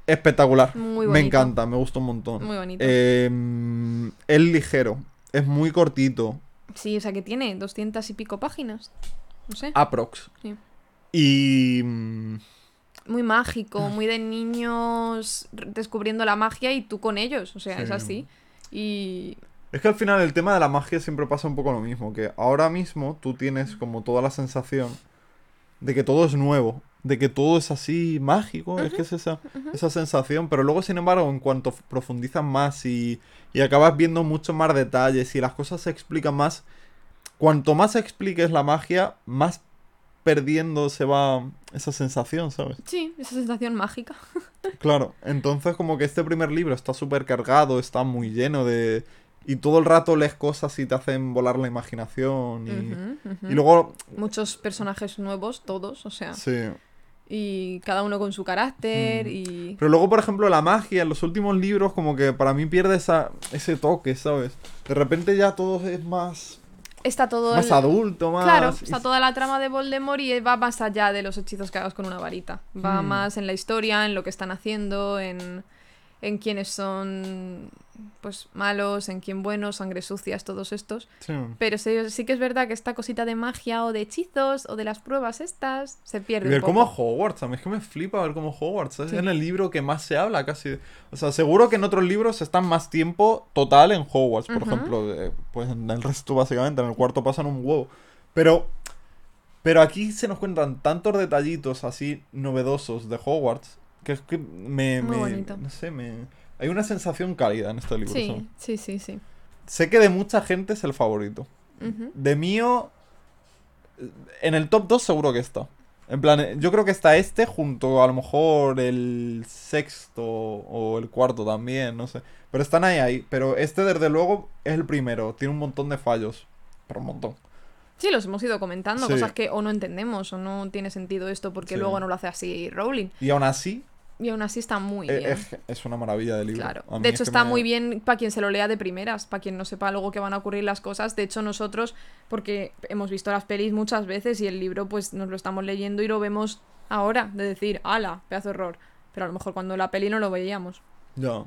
Espectacular. Muy Me bonito. encanta, me gusta un montón. Muy bonito. Eh, es ligero. Es muy cortito. Sí, o sea que tiene doscientas y pico páginas. No sé. Aprox. Sí. Y. mm, Muy mágico, muy de niños descubriendo la magia y tú con ellos. O sea, es Sí. así. Y. Es que al final el tema de la magia siempre pasa un poco lo mismo. Que ahora mismo tú tienes como toda la sensación de que todo es nuevo. De que todo es así mágico. Es que es esa, esa sensación. Pero luego, sin embargo, en cuanto profundizas más y, y acabas viendo muchos más detalles y las cosas se explican más. Cuanto más expliques la magia, más perdiendo se va esa sensación, ¿sabes? Sí, esa sensación mágica. Claro, entonces como que este primer libro está súper cargado, está muy lleno de... Y todo el rato lees cosas y te hacen volar la imaginación. Y, y luego... Muchos personajes nuevos, todos, o sea. Sí. Y cada uno con su carácter Mm. y. Pero luego, por ejemplo, la magia en los últimos libros como que para mí pierde esa, ese toque, ¿sabes? De repente ya todo es más... Está todo. Más el- adulto, más... Claro, y- está toda la trama de Voldemort y va más allá de los hechizos que hagas con una varita. Va Hmm. más en la historia, en lo que están haciendo, en, en quiénes son pues malos, en quién buenos, sangre sucias, todos estos. Sí. Pero sí, sí que es verdad que esta cosita de magia o de hechizos o de las pruebas estas se Y pierde ver un cómo. Hogwarts, a mí es que me flipa ver cómo Hogwarts. Es Sí. en el libro que más se habla casi. O sea, seguro que en otros libros están más tiempo total en Hogwarts, por ejemplo. eh, pues en el resto, básicamente, en el cuarto pasan un huevo. Pero. Pero aquí se nos cuentan tantos detallitos así novedosos de Hogwarts que es que me. Muy me- bonito. No sé, me. Hay una sensación cálida en este libro. ¿sabes? Sí, sí, sí, sí. Sé que de mucha gente es el favorito. De mío, en el top 2 seguro que está. En plan, eh, yo creo que está este junto a lo mejor el sexto o el cuarto también, no sé. Pero están ahí, ahí. Pero este desde luego es el primero. Tiene un montón de fallos. Pero un montón. Sí, los hemos ido comentando, Sí. cosas que o no entendemos o no tiene sentido esto porque Sí. luego no lo hace así Rowling. Y aún así, Y aún así está muy eh, bien. es, es una maravilla de libro. Claro. De es hecho, que está me- muy bien para quien se lo lea de primeras, para quien no sepa luego que van a ocurrir las cosas. De hecho, nosotros, porque hemos visto las pelis muchas veces y el libro, pues nos lo estamos leyendo y lo vemos ahora, de decir, ala, pedazo de error. Pero a lo mejor cuando la peli no lo veíamos. No,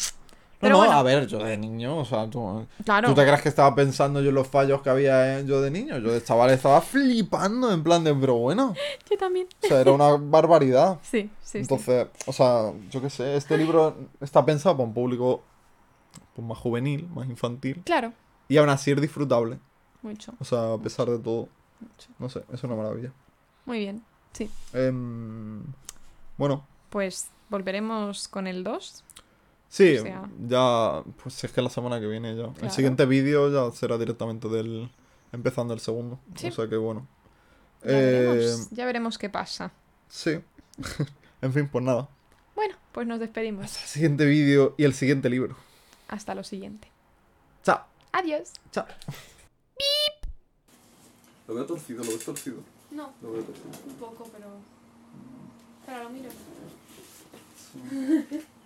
Pero no, bueno. a ver, yo de niño, o sea, tú, Claro. ¿tú te crees que estaba pensando yo en los fallos que había eh, yo de niño? Yo de chaval estaba flipando en plan de, pero bueno. Yo también. O sea, era una barbaridad. Sí, sí, sí. Entonces, o sea, yo qué sé, este libro está pensado para un público pues, más juvenil, más infantil, Claro, y aún así es disfrutable. mucho. O sea, a pesar de todo, mucho. no sé, es una maravilla. Muy bien. Sí. Em, bueno, Pues volveremos con el 2. Sí, O sea- ya, pues es que la semana que viene ya. El siguiente vídeo ya será directamente del, empezando el segundo. Sí. O sea que bueno. Ya, Eh, veremos, ya veremos qué pasa. sí. en fin, pues nada. Bueno, pues nos despedimos. Hasta el siguiente vídeo y el siguiente libro. Hasta lo siguiente. Chao. Adiós. Chao. Lo veo torcido, lo veo torcido. No, Lo veo torcido. un poco, pero. Pero lo miro.